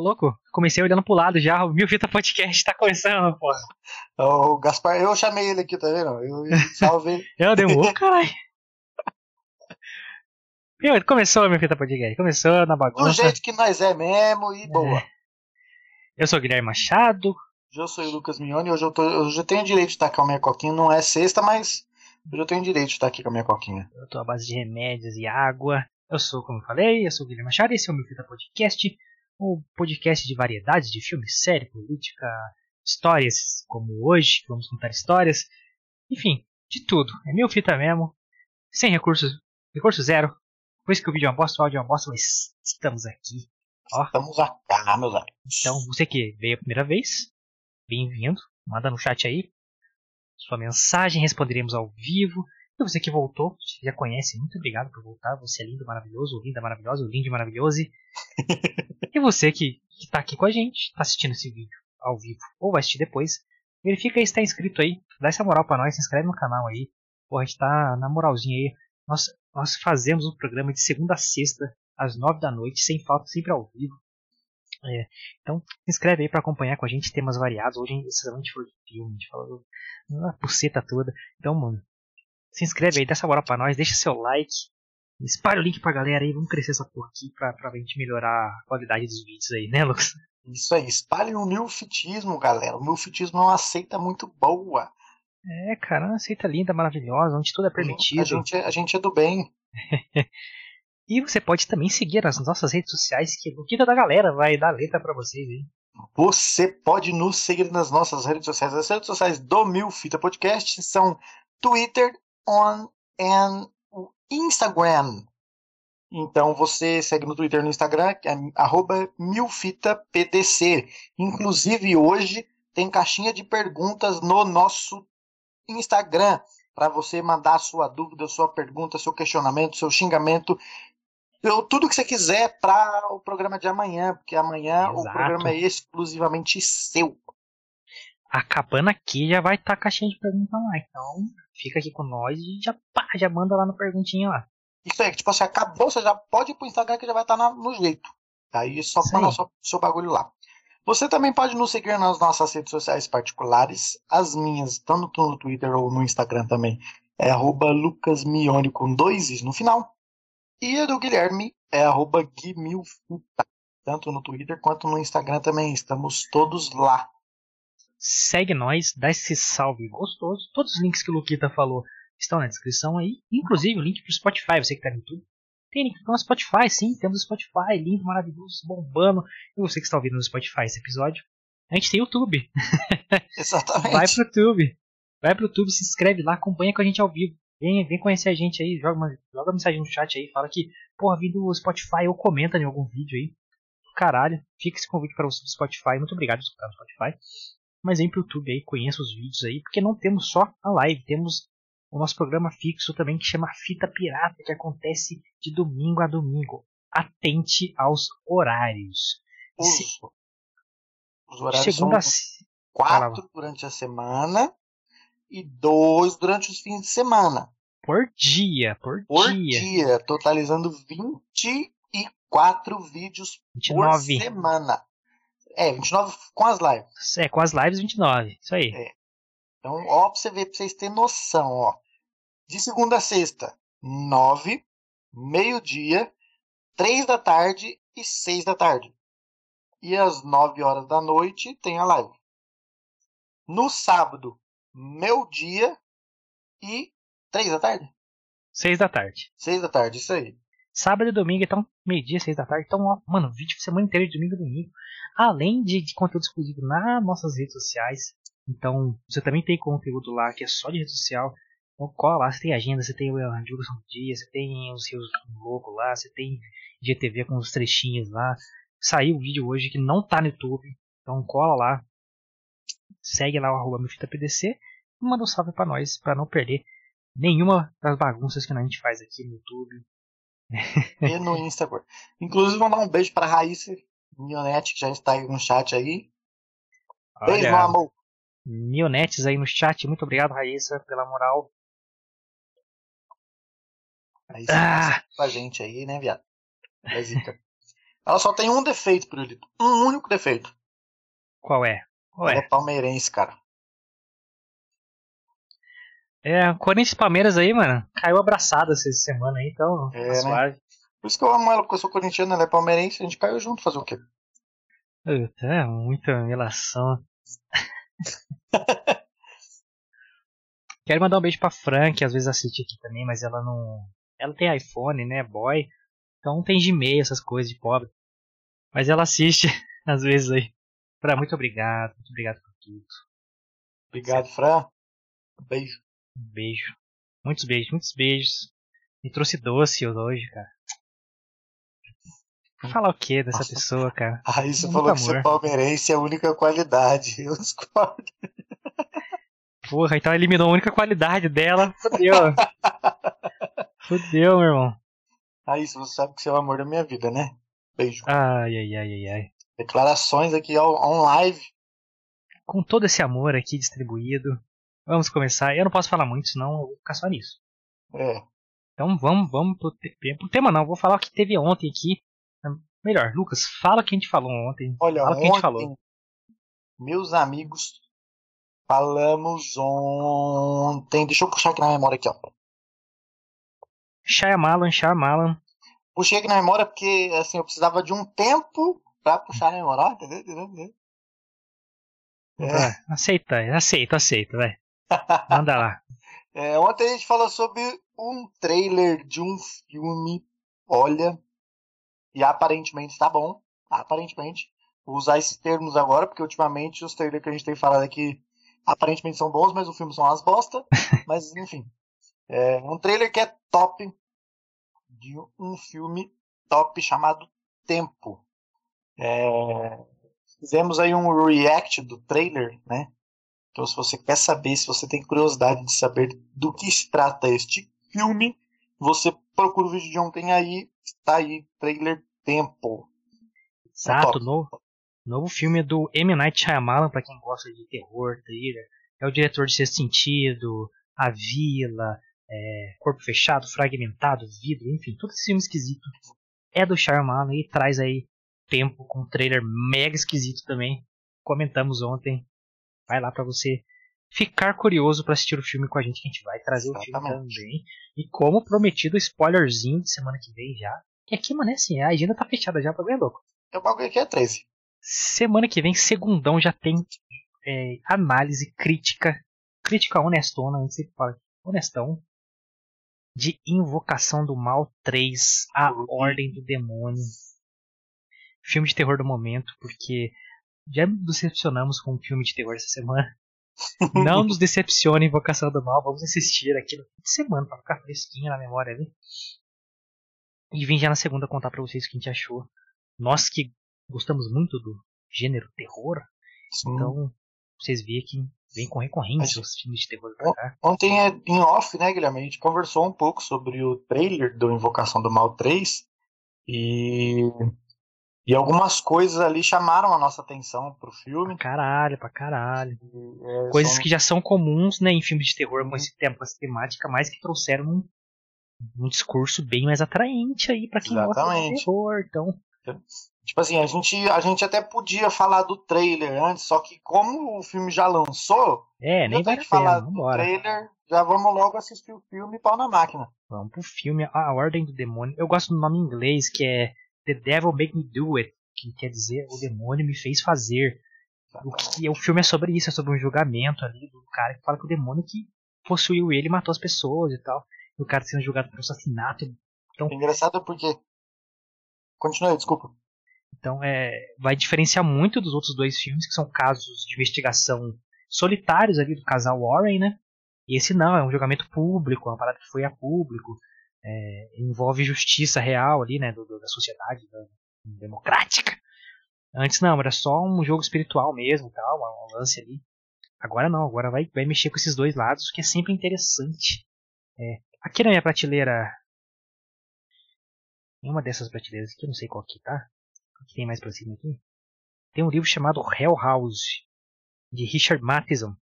Ô, louco, comecei olhando pro lado já, o Mil Podcast tá começando, porra. O Gaspar, eu chamei ele aqui, tá vendo? Eu salve. eu demorou, caralho. Meu, começou Mil Fita Podcast, começou na bagunça. Do jeito que nós é mesmo e boa. É. Eu sou o Guilherme Machado. Eu sou o Lucas Mione, hoje eu, tô, hoje eu tenho direito de estar com a minha coquinha, não é sexta, mas hoje eu tenho direito de estar aqui com a minha coquinha. Eu tô à base de remédios e água. Eu sou, como eu falei, eu sou o Guilherme Machado e esse é o Mil Fita Podcast um podcast de variedades de filmes, série, política, histórias, como hoje, vamos contar histórias, enfim, de tudo. É mil fita mesmo, sem recursos, recurso zero. Por isso que o vídeo é uma bosta, o áudio é uma bosta, mas estamos aqui. Ó. Estamos aqui, meus amigos. Então, você que veio a primeira vez, bem-vindo. Manda no chat aí sua mensagem, responderemos ao vivo. E você que voltou, já conhece, muito obrigado por voltar. Você é lindo, maravilhoso, linda, maravilhosa, lindo, maravilhoso. e você que está aqui com a gente, está assistindo esse vídeo ao vivo ou vai assistir depois, verifica aí se está inscrito aí, dá essa moral para nós, se inscreve no canal aí. Pô, a gente tá na moralzinha aí. Nós, nós fazemos um programa de segunda a sexta, às nove da noite, sem falta, sempre ao vivo. É, então, se inscreve aí para acompanhar com a gente temas variados. Hoje, a gente falou de filme, a gente falou uma puceta toda. Então, mano, se inscreve aí, dá essa moral pra nós, deixa seu like. Espalha o link pra galera aí, vamos crescer essa porra aqui pra, pra gente melhorar a qualidade dos vídeos aí, né, Lucas? Isso aí, espalhe o milfitismo, galera. O milfitismo é uma seita muito boa. É, cara, uma seita linda, maravilhosa, onde tudo é permitido. A gente, a gente é do bem. e você pode também seguir as nossas redes sociais, que o Quinta da Galera vai dar letra para vocês aí. Você pode nos seguir nas nossas redes sociais. As redes sociais do Milfita Podcast são Twitter, on and Instagram. Então você segue no Twitter e no Instagram, é milfitapdc. Inclusive hoje tem caixinha de perguntas no nosso Instagram para você mandar sua dúvida, sua pergunta, seu questionamento, seu xingamento, eu, tudo que você quiser para o programa de amanhã, porque amanhã Exato. o programa é exclusivamente seu. Acabando aqui já vai estar tá a caixinha de perguntas lá, então fica aqui com nós e já, pá, já manda lá no perguntinha lá. Isso aí, tipo assim, acabou, você já pode ir pro Instagram que já vai estar tá no jeito. Aí só mandar o seu bagulho lá. Você também pode nos seguir nas nossas redes sociais particulares. As minhas, tanto no Twitter ou no Instagram também, é arroba lucasmione com dois is no final. E a do Guilherme é arroba guimilfita. Tanto no Twitter quanto no Instagram também. Estamos todos lá segue nós, dá esse salve gostoso. Todos os links que o Luquita falou estão na descrição aí, inclusive o link pro Spotify, você que tá no YouTube. Tem link no Spotify, sim, temos o Spotify, lindo, maravilhoso, bombando. E você que está ouvindo no Spotify esse episódio, a gente tem YouTube. Exatamente. Vai pro YouTube. Vai pro YouTube, se inscreve lá, acompanha com a gente ao vivo. Vem, vem conhecer a gente aí, joga uma, joga uma mensagem no chat aí, fala que, porra, vim do Spotify ou comenta em algum vídeo aí. Caralho, fica esse convite para você do Spotify. Muito obrigado por escutar no Spotify mas vem pro YouTube aí, conheça os vídeos aí, porque não temos só a live, temos o nosso programa fixo também que chama Fita Pirata, que acontece de domingo a domingo. Atente aos horários. Os, Se... os horários Segunda... são quatro durante a semana e dois durante os fins de semana. Por dia, por, por dia. dia. totalizando 24 vídeos 29. por semana. É, 29 com as lives. É, com as lives 29. Isso aí. É. Então, ó, pra você ver, pra vocês terem noção, ó. De segunda a sexta, 9, meio-dia, 3 da tarde e 6 da tarde. E às 9 horas da noite tem a live. No sábado, meio-dia e 3 da tarde? 6 da tarde. 6 da tarde, isso aí. Sábado e domingo, então, meio-dia, 6 da tarde. Então, ó, mano, vídeo semana inteira de domingo e domingo além de, de conteúdo exclusivo nas nossas redes sociais. Então, você também tem conteúdo lá que é só de rede social. Então, cola lá, você tem agenda, você tem a divulgação do dia, você tem os seus logos lá, você tem GTV com os trechinhos lá. Saiu o vídeo hoje que não tá no YouTube. Então, cola lá. Segue lá o arroba PDC e manda um salve pra nós, para não perder nenhuma das bagunças que a gente faz aqui no YouTube. e no Instagram. Inclusive, mandar um beijo pra Raíssa, Mionete, que já está aí no chat aí. Beijo, meu amor. Mionetes aí no chat. Muito obrigado, Raíssa, pela moral. Raíssa ah. com a gente aí, né, viado? Ela só tem um defeito, Pirulito. Um único defeito. Qual é? Qual ela é? é palmeirense, cara. É, Corinthians e Palmeiras aí, mano, caiu abraçada essa semana aí, então é, tá né? suave. Por isso que eu amo ela, porque eu sou corintiano, ela é palmeirense, a gente caiu junto fazer o quê? É, muita relação. Quero mandar um beijo pra Fran, que às vezes assiste aqui também, mas ela não. Ela tem iPhone, né, boy? Então tem Gmail, essas coisas de pobre. Mas ela assiste às vezes aí. Fran, muito obrigado. Muito obrigado por tudo. Obrigado, Fran. Beijo. Beijo. Muitos beijos, muitos beijos. Me trouxe doce hoje, cara. Falar o que dessa pessoa, cara? Aí você falou que ser palmeirense é a única qualidade. Eu discordo. Porra, então eliminou a única qualidade dela. Fudeu. Fudeu, meu irmão. Aí você sabe que você é o amor da minha vida, né? Beijo. Ai, ai, ai, ai, ai. Declarações aqui on live. Com todo esse amor aqui distribuído, vamos começar. Eu não posso falar muito, senão eu vou ficar só nisso. É. Então vamos, vamos pro, te pro tema não. Vou falar o que teve ontem aqui. Melhor, Lucas, fala o que a gente falou ontem. Olha, fala ontem, que a gente falou. meus amigos, falamos ontem. Deixa eu puxar aqui na memória aqui, ó. Shyamalan, Shyamalan. Puxei aqui na memória porque assim, eu precisava de um tempo pra puxar na memória, entendeu? entendeu? entendeu? É. aceita, aceita, aceita, vai. Manda lá. É, ontem a gente falou sobre um trailer de um filme. Olha, e aparentemente tá bom. Aparentemente. Vou usar esses termos agora, porque ultimamente os trailers que a gente tem falado aqui aparentemente são bons, mas o filme são umas bosta. mas enfim. É um trailer que é top de um filme top chamado Tempo. É, fizemos aí um react do trailer, né? Então, se você quer saber, se você tem curiosidade de saber do que se trata este filme, você procura o vídeo de ontem aí, está aí, trailer Tempo. Exato, é novo, novo filme do M. Night Shyamalan, para quem gosta de terror, thriller. É o diretor de Sexto Sentido, A Vila, é, Corpo Fechado, Fragmentado, Vidro, enfim, todo esse filme esquisito é do Shyamalan e traz aí Tempo com um trailer mega esquisito também. Comentamos ontem. Vai lá para você ficar curioso para assistir o filme com a gente, que a gente vai trazer Exatamente. o filme também. E como prometido, spoilerzinho de semana que vem já. E aqui, mano, é assim, a agenda tá fechada já, pra ver louco. O bagulho aqui é 13. Semana que vem, segundão, já tem é, análise crítica, crítica honestona, o que fala, honestão, de Invocação do Mal 3, A Ordem do Demônio. Filme de terror do momento, porque já nos decepcionamos com um filme de terror essa semana. Não nos decepcione Invocação do Mal, vamos assistir aqui no fim de semana pra ficar fresquinho na memória ali. E vim já na segunda contar pra vocês o que a gente achou. Nós que gostamos muito do gênero terror, Sim. então vocês veem que vem com recorrência os filmes de terror pra cá. Ontem é em off, né, Guilherme? A gente conversou um pouco sobre o trailer do Invocação do Mal 3 e e algumas coisas ali chamaram a nossa atenção pro filme. Pra caralho, pra caralho. É, coisas são... que já são comuns, né, em filmes de terror com esse tempo, essa temática, mas que trouxeram um, um discurso bem mais atraente aí para quem Exatamente. gosta de terror, então. Tipo assim, a gente, a gente até podia falar do trailer antes, só que como o filme já lançou, é, nem vai falar do trailer, já vamos logo assistir o filme pau na máquina. Vamos pro filme A Ordem do Demônio. Eu gosto do nome em inglês que é The Devil Make Me Do It, que quer dizer o demônio me fez fazer. O que o filme é sobre isso, é sobre um julgamento ali do cara que fala que o demônio que possuiu ele matou as pessoas e tal. E o cara sendo julgado por assassinato. Então, é engraçado porque. Continue, desculpa. Então é, vai diferenciar muito dos outros dois filmes, que são casos de investigação solitários ali do casal Warren, né? E esse não, é um julgamento público, é uma parada que foi a público é, envolve justiça real ali, né, do, do, da sociedade da, democrática. Antes não, era só um jogo espiritual mesmo, tal, um, lance ali. Agora não, agora vai, vai mexer com esses dois lados, que é sempre interessante. É, aqui na minha prateleira, em uma dessas prateleiras aqui, eu não sei qual aqui, tá? O que tem mais pra cima aqui? Tem um livro chamado Hell House, de Richard Matheson,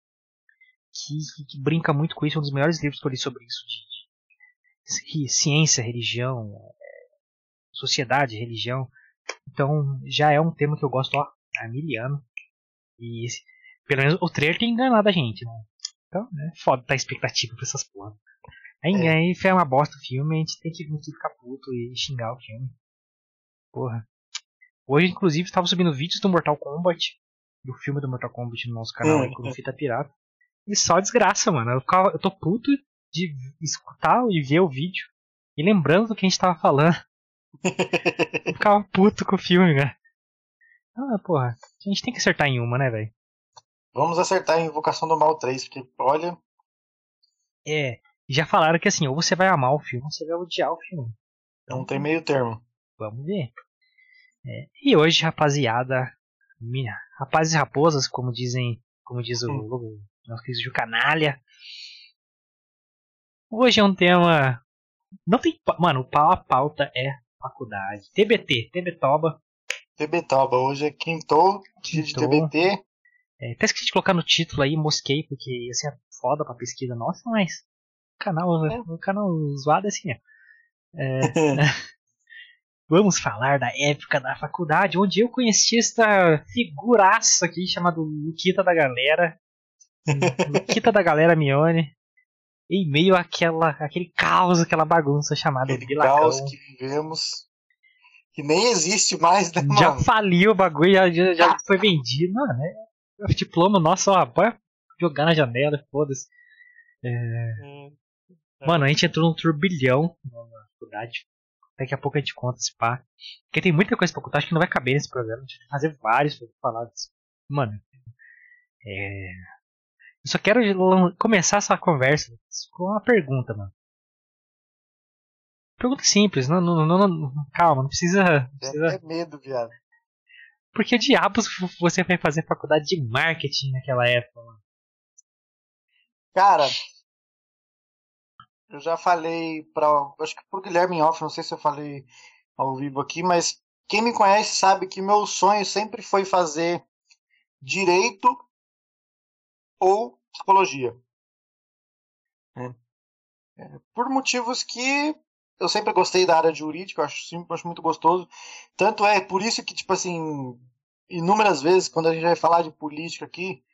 que, que, que, brinca muito com isso, é um dos melhores livros que eu li sobre isso, de, ciência, religião, sociedade, religião. Então já é um tema que eu gosto ó, há mil anos. E pelo menos o trailer tem enganado a gente, né? Então, né? Foda tá a expectativa pra essas porra. Aí, é. aí foi uma bosta o filme, a gente tem que ficar puto e xingar o filme. Porra. Hoje, inclusive, estava subindo vídeos do Mortal Kombat, do filme do Mortal Kombat no nosso canal aí, com Fita Pirata. E só desgraça, mano. Eu, ficava, eu tô puto de escutar e ver o vídeo. E lembrando do que a gente tava falando. eu ficava puto com o filme, né? Ah, porra. A gente tem que acertar em uma, né, velho? Vamos acertar em Invocação do Mal 3, porque, olha. É. Já falaram que assim, ou você vai amar o filme, ou você vai odiar o filme. Então, Não tem meio termo. Vamos ver. É. E hoje, rapaziada, minha, rapazes e raposas, como dizem, como diz o, o nosso querido Canalha. Hoje é um tema. Não tem. Mano, a pauta é faculdade. TBT, TBToba. TBToba, hoje é quinto, dia de TBT. É, até esqueci de colocar no título aí, mosquei, porque ia ser foda pra pesquisa nossa, mas o canal, é. o canal zoado é assim, né? É, vamos falar da época da faculdade, onde eu conheci esta figuraça aqui chamado Luquita da Galera. Luquita da Galera Mione. Em meio àquela, àquele caos, aquela bagunça chamada aquele caos que vivemos. Que nem existe mais, né, Já mano? faliu o bagulho, já, já, já foi vendido, mano. É o diploma nosso, ó, pode jogar na janela, foda-se. É... Hum, Mano, a gente entrou num turbilhão na faculdade. Daqui a pouco a gente conta esse pá. Porque tem muita coisa pra contar, acho que não vai caber nesse programa. A gente vai fazer vários pra falar disso. Mano, é. Eu só quero começar essa conversa com uma pergunta, mano. Pergunta simples, não, não, não, não calma, não precisa. precisa... É medo, viado. Por que diabos você vai fazer faculdade de marketing naquela época, mano? Cara, eu já falei para, acho que pro Guilherme Off, não sei se eu falei ao vivo aqui, mas quem me conhece sabe que meu sonho sempre foi fazer direito ou psicologia. É. É, por motivos que eu sempre gostei da área jurídica, eu acho, eu acho muito gostoso. Tanto é por isso que, tipo assim, inúmeras vezes, quando a gente vai falar de política aqui,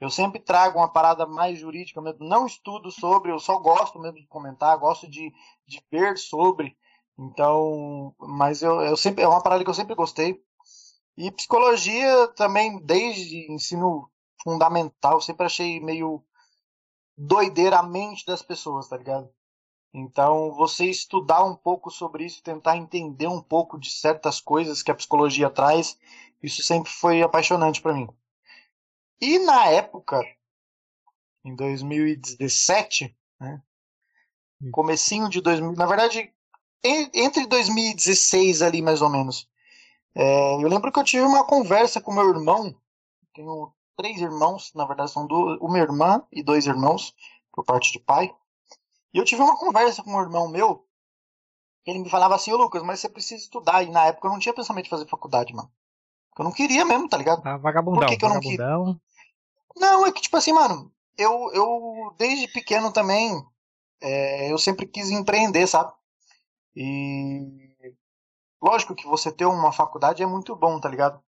eu sempre trago uma parada mais jurídica mesmo. Não estudo sobre, eu só gosto mesmo de comentar, gosto de, de ver sobre. Então, mas eu, eu sempre é uma parada que eu sempre gostei. E psicologia também, desde ensino fundamental, sempre achei meio doideira a mente das pessoas, tá ligado? Então, você estudar um pouco sobre isso, tentar entender um pouco de certas coisas que a psicologia traz, isso sempre foi apaixonante para mim. E na época, em 2017, né, hum. comecinho de 2000, na verdade, entre 2016 ali mais ou menos, é, eu lembro que eu tive uma conversa com meu irmão, tenho três irmãos, na verdade são duas, uma irmã e dois irmãos, por parte de pai, e eu tive uma conversa com um irmão meu, ele me falava assim, ô Lucas, mas você precisa estudar. E na época eu não tinha pensamento de fazer faculdade, mano. Eu não queria mesmo, tá ligado? Ah, vagabundão. Por que, que eu não queria? Não, é que tipo assim, mano, eu, eu desde pequeno também, é, eu sempre quis empreender, sabe? E lógico que você ter uma faculdade é muito bom, tá ligado?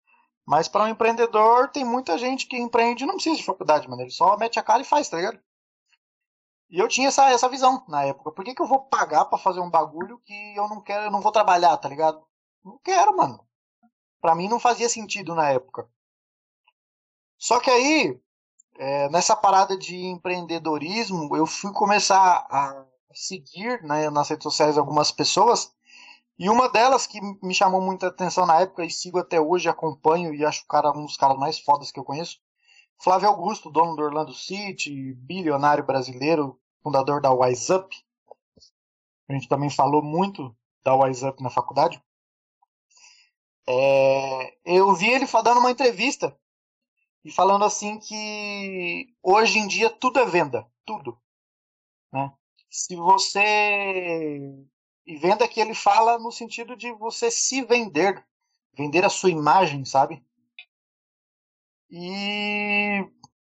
Mas para um empreendedor, tem muita gente que empreende não precisa de faculdade, mano. Ele só mete a cara e faz, tá ligado? E eu tinha essa, essa visão na época. Por que, que eu vou pagar para fazer um bagulho que eu não quero, eu não vou trabalhar, tá ligado? Não quero, mano. Pra mim não fazia sentido na época. Só que aí, é, nessa parada de empreendedorismo, eu fui começar a seguir né, nas redes sociais algumas pessoas. E uma delas que me chamou muita atenção na época e sigo até hoje, acompanho e acho o cara um dos caras mais fodas que eu conheço, Flávio Augusto, dono do Orlando City, bilionário brasileiro, fundador da Wise Up. A gente também falou muito da Wise Up na faculdade. É, eu vi ele dando uma entrevista e falando assim que hoje em dia tudo é venda, tudo. Né? Se você. E venda que ele fala no sentido de você se vender, vender a sua imagem, sabe? E,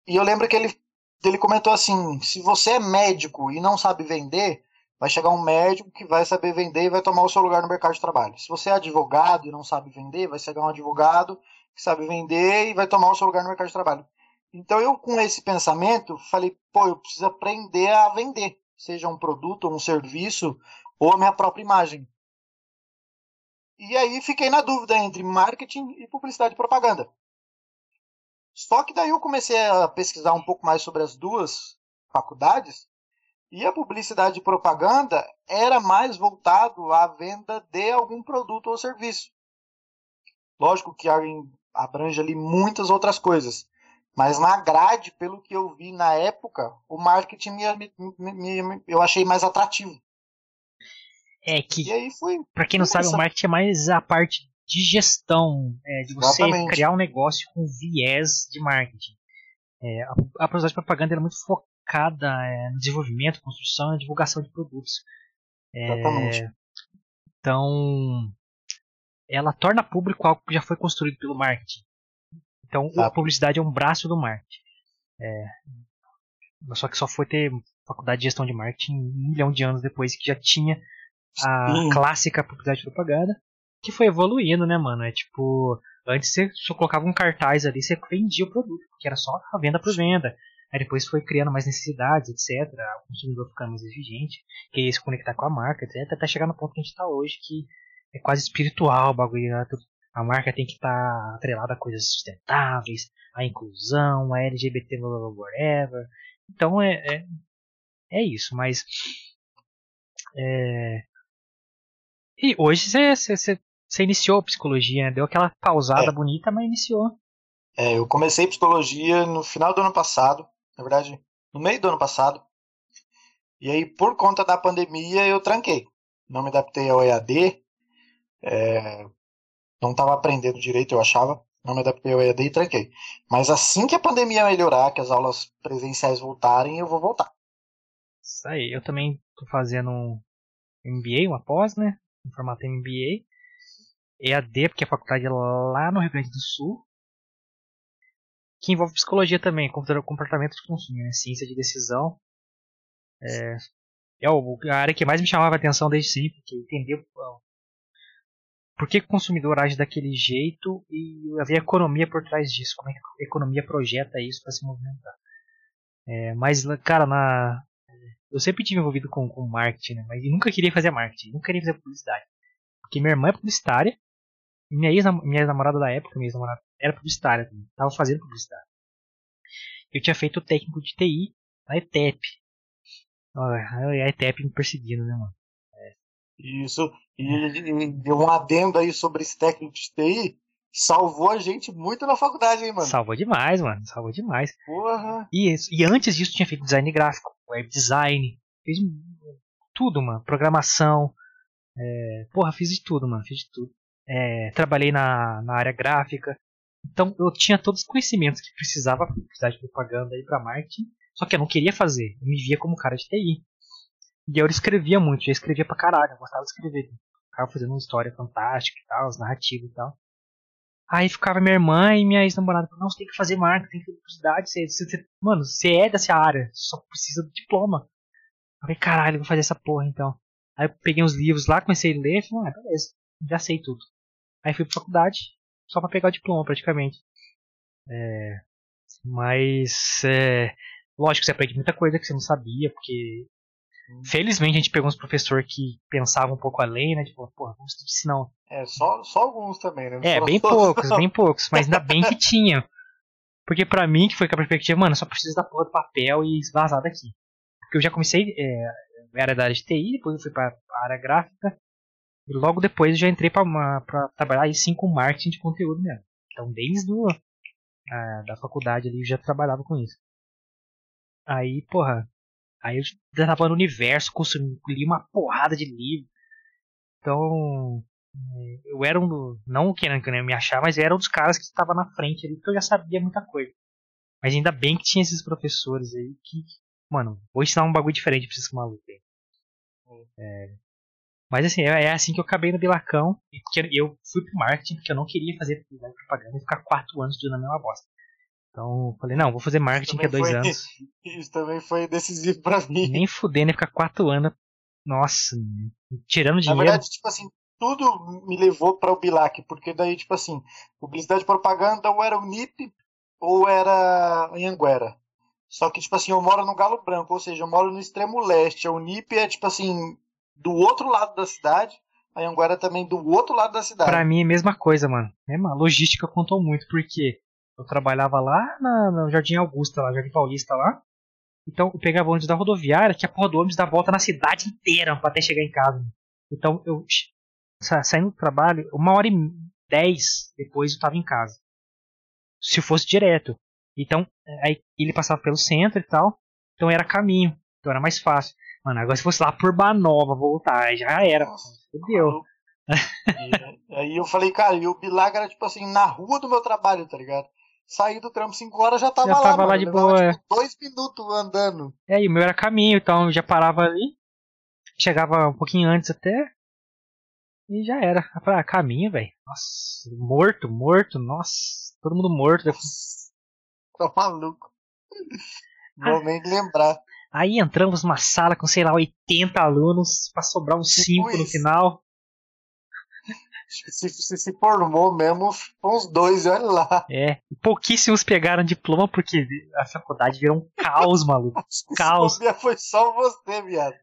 e eu lembro que ele, ele comentou assim: se você é médico e não sabe vender, vai chegar um médico que vai saber vender e vai tomar o seu lugar no mercado de trabalho. Se você é advogado e não sabe vender, vai chegar um advogado que sabe vender e vai tomar o seu lugar no mercado de trabalho. Então eu com esse pensamento falei, pô, eu preciso aprender a vender, seja um produto ou um serviço ou a minha própria imagem. E aí fiquei na dúvida entre marketing e publicidade e propaganda. Só que daí eu comecei a pesquisar um pouco mais sobre as duas faculdades e a publicidade e propaganda era mais voltado à venda de algum produto ou serviço. Lógico que abrange ali muitas outras coisas, mas na grade, pelo que eu vi na época, o marketing me, me, me, eu achei mais atrativo. É que, para quem não sabe, o marketing é mais a parte de gestão, é, de você Exatamente. criar um negócio com viés de marketing. É, a, a publicidade de propaganda é muito focada é, no desenvolvimento, construção e divulgação de produtos. É, Exatamente. Então, ela torna público algo que já foi construído pelo marketing. Então, Exato. a publicidade é um braço do marketing. É, só que só foi ter faculdade de gestão de marketing um milhão de anos depois que já tinha a Sim. clássica publicidade de propaganda que foi evoluindo, né, mano? É tipo, antes você só colocava um cartaz ali, você vendia o produto, porque era só a venda por venda. Aí depois foi criando mais necessidades, etc. O consumidor ficando mais exigente, queria se conectar com a marca, etc. Até chegar no ponto que a gente está hoje, que é quase espiritual o bagulho. Né? A marca tem que estar tá atrelada a coisas sustentáveis, a inclusão, a LGBT, whatever. Então é, é, é isso, mas. É, e hoje você iniciou psicologia, né? Deu aquela pausada é. bonita, mas iniciou. É, eu comecei psicologia no final do ano passado, na verdade, no meio do ano passado. E aí, por conta da pandemia, eu tranquei. Não me adaptei ao EAD. É, não estava aprendendo direito, eu achava. Não me adaptei ao EAD e tranquei. Mas assim que a pandemia melhorar, que as aulas presenciais voltarem, eu vou voltar. Isso aí. Eu também estou fazendo um MBA, uma pós, né? Em formato MBA. EAD, porque a faculdade é lá no Rio Grande do Sul, que envolve psicologia também, comportamento de consumo, né? ciência de decisão. É, é a área que mais me chamava a atenção desde sempre, que entender por que o consumidor age daquele jeito e havia economia por trás disso, como é que a economia projeta isso para se movimentar. É, mas, cara, na, eu sempre tive envolvido com, com marketing, né? mas nunca queria fazer marketing, nunca queria fazer publicidade. Porque minha irmã é publicitária minha ex-namorada da época, minha ex-namorada, era publicitária também. Tava fazendo publicidade. Eu tinha feito o técnico de TI na ETEP. A ETEP me perseguindo, né, mano? É. Isso. E deu um adendo aí sobre esse técnico de TI. Salvou a gente muito na faculdade, hein, mano? Salvou demais, mano. Salvou demais. Porra. E, e antes disso tinha feito design gráfico, web design. Fiz tudo, mano. Programação. É, porra, fiz de tudo, mano. Fiz de tudo é, trabalhei na, na área gráfica. Então eu tinha todos os conhecimentos que precisava para publicidade de propaganda e para marketing, só que eu não queria fazer. Eu me via como cara de TI. E eu escrevia muito, eu escrevia pra caralho, eu gostava de escrever. Ficava fazendo uma história fantástica e tal, as narrativas e tal. Aí ficava minha irmã e minha ex-namorada, não, você tem que fazer marketing, tem que fazer publicidade, você, você, mano, você é dessa área, só precisa do diploma. Eu falei, caralho, vou fazer essa porra então. Aí eu peguei uns livros lá, comecei a ler falei, ah, beleza, já sei tudo. Aí fui pra faculdade, só para pegar o diploma praticamente. É, mas, é, lógico você aprende muita coisa que você não sabia, porque felizmente a gente pegou uns professor que pensavam um pouco além, né? Tipo, porra, vamos não. É, só, só alguns também, né? é, bem poucos, bem poucos, mas ainda bem que tinha. Porque pra mim, que foi com a perspectiva, mano, só preciso da porra do papel e vazar daqui. Porque eu já comecei, é, era da área de TI, depois eu fui pra área gráfica, e logo depois já entrei para trabalhar aí sim com marketing de conteúdo mesmo. Então desde o, a, da faculdade ali eu já trabalhava com isso. Aí, porra, aí eu tava no universo, consumi, uma porrada de livro. Então, é, eu era um não querendo que eu me achar, mas era um dos caras que estava na frente ali, porque eu já sabia muita coisa. Mas ainda bem que tinha esses professores aí que, mano, vou ensinar um bagulho diferente pra esses malucos aí. É, mas assim, é, é, assim que eu acabei no Bilacão. Porque eu fui pro marketing porque eu não queria fazer propaganda e ficar quatro anos estudando a mesma bosta. Então eu falei, não, vou fazer marketing que é dois foi, anos. Isso também foi decisivo pra mim. Nem fudendo, ia ficar quatro anos Nossa, tirando dinheiro. Na verdade, tipo assim, tudo me levou para o Bilac, porque daí, tipo assim, publicidade e propaganda ou era o NIP ou era Anhanguera. Só que, tipo assim, eu moro no Galo Branco, ou seja, eu moro no extremo leste. O NIP é, tipo assim, do outro lado da cidade. A Anhanguera também do outro lado da cidade. Pra mim é a mesma coisa, mano. É, a logística contou muito, porque eu trabalhava lá na, no Jardim Augusta, lá, Jardim Paulista lá. Então eu pegava o ônibus da rodoviária, que a porra do ônibus dá volta na cidade inteira pra até chegar em casa. Então eu saindo do trabalho, uma hora e dez depois eu tava em casa. Se fosse direto. Então, aí ele passava pelo centro e tal. Então era caminho. Então era mais fácil. Mano, agora se fosse lá por Banova voltar, já era. Fudeu. aí eu falei, cara, e o Bilaga era tipo assim, na rua do meu trabalho, tá ligado? Saí do trampo 5 horas já tava já lá. Tava mano. lá de boa. Tipo, dois minutos andando. É, e o meu era caminho, então eu já parava ali. Chegava um pouquinho antes até. E já era. Eu falei, ah, caminho, velho. Nossa, morto, morto, nossa. Todo mundo morto. Nossa, tá maluco. Vou nem lembrar. Aí entramos numa sala com, sei lá, 80 alunos pra sobrar uns 5 tipo no final. Se, se, se formou mesmo, uns dois, olha lá. É, pouquíssimos pegaram diploma porque a faculdade virou um caos, maluco. caos. Foi só você, viado.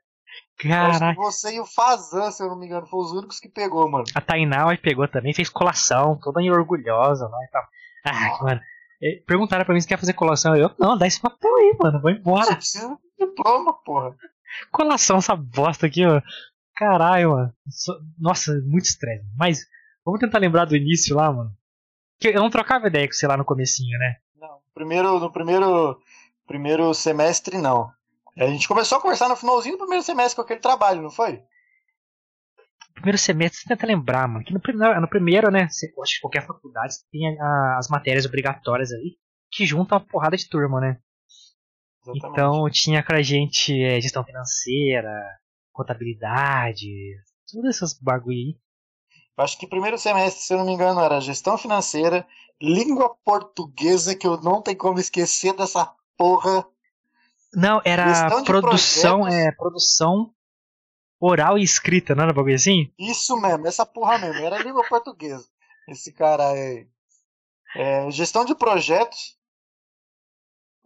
Caraca. Você e o Fazan, se eu não me engano, foram os únicos que pegou, mano. A Tainá pegou também, fez colação, toda orgulhosa lá e tal. Ah, mano. Perguntaram pra mim se quer fazer colação. Eu, não, dá esse papel aí, mano, vou embora. Você precisa de diploma, porra. Colação, essa bosta aqui, ó. Caralho, mano. Nossa, muito estresse. Mas, vamos tentar lembrar do início lá, mano. Que eu não trocava ideia com você lá no comecinho, né? Não, primeiro, no primeiro, primeiro semestre, não. A gente começou a conversar no finalzinho do primeiro semestre com aquele trabalho, não foi? Primeiro semestre, você tenta lembrar, mano. Que no, primeiro, no primeiro, né? Você, acho que qualquer faculdade tem a, as matérias obrigatórias ali que juntam uma porrada de turma, né? Exatamente. Então tinha com a gente é, gestão financeira, contabilidade, todas essas bagulho aí. Acho que primeiro semestre, se eu não me engano, era gestão financeira, língua portuguesa, que eu não tenho como esquecer dessa porra. Não, era produção, é, produção oral e escrita, não era bagulho assim? Isso mesmo, essa porra mesmo, era língua portuguesa. Esse cara é, é gestão de projetos.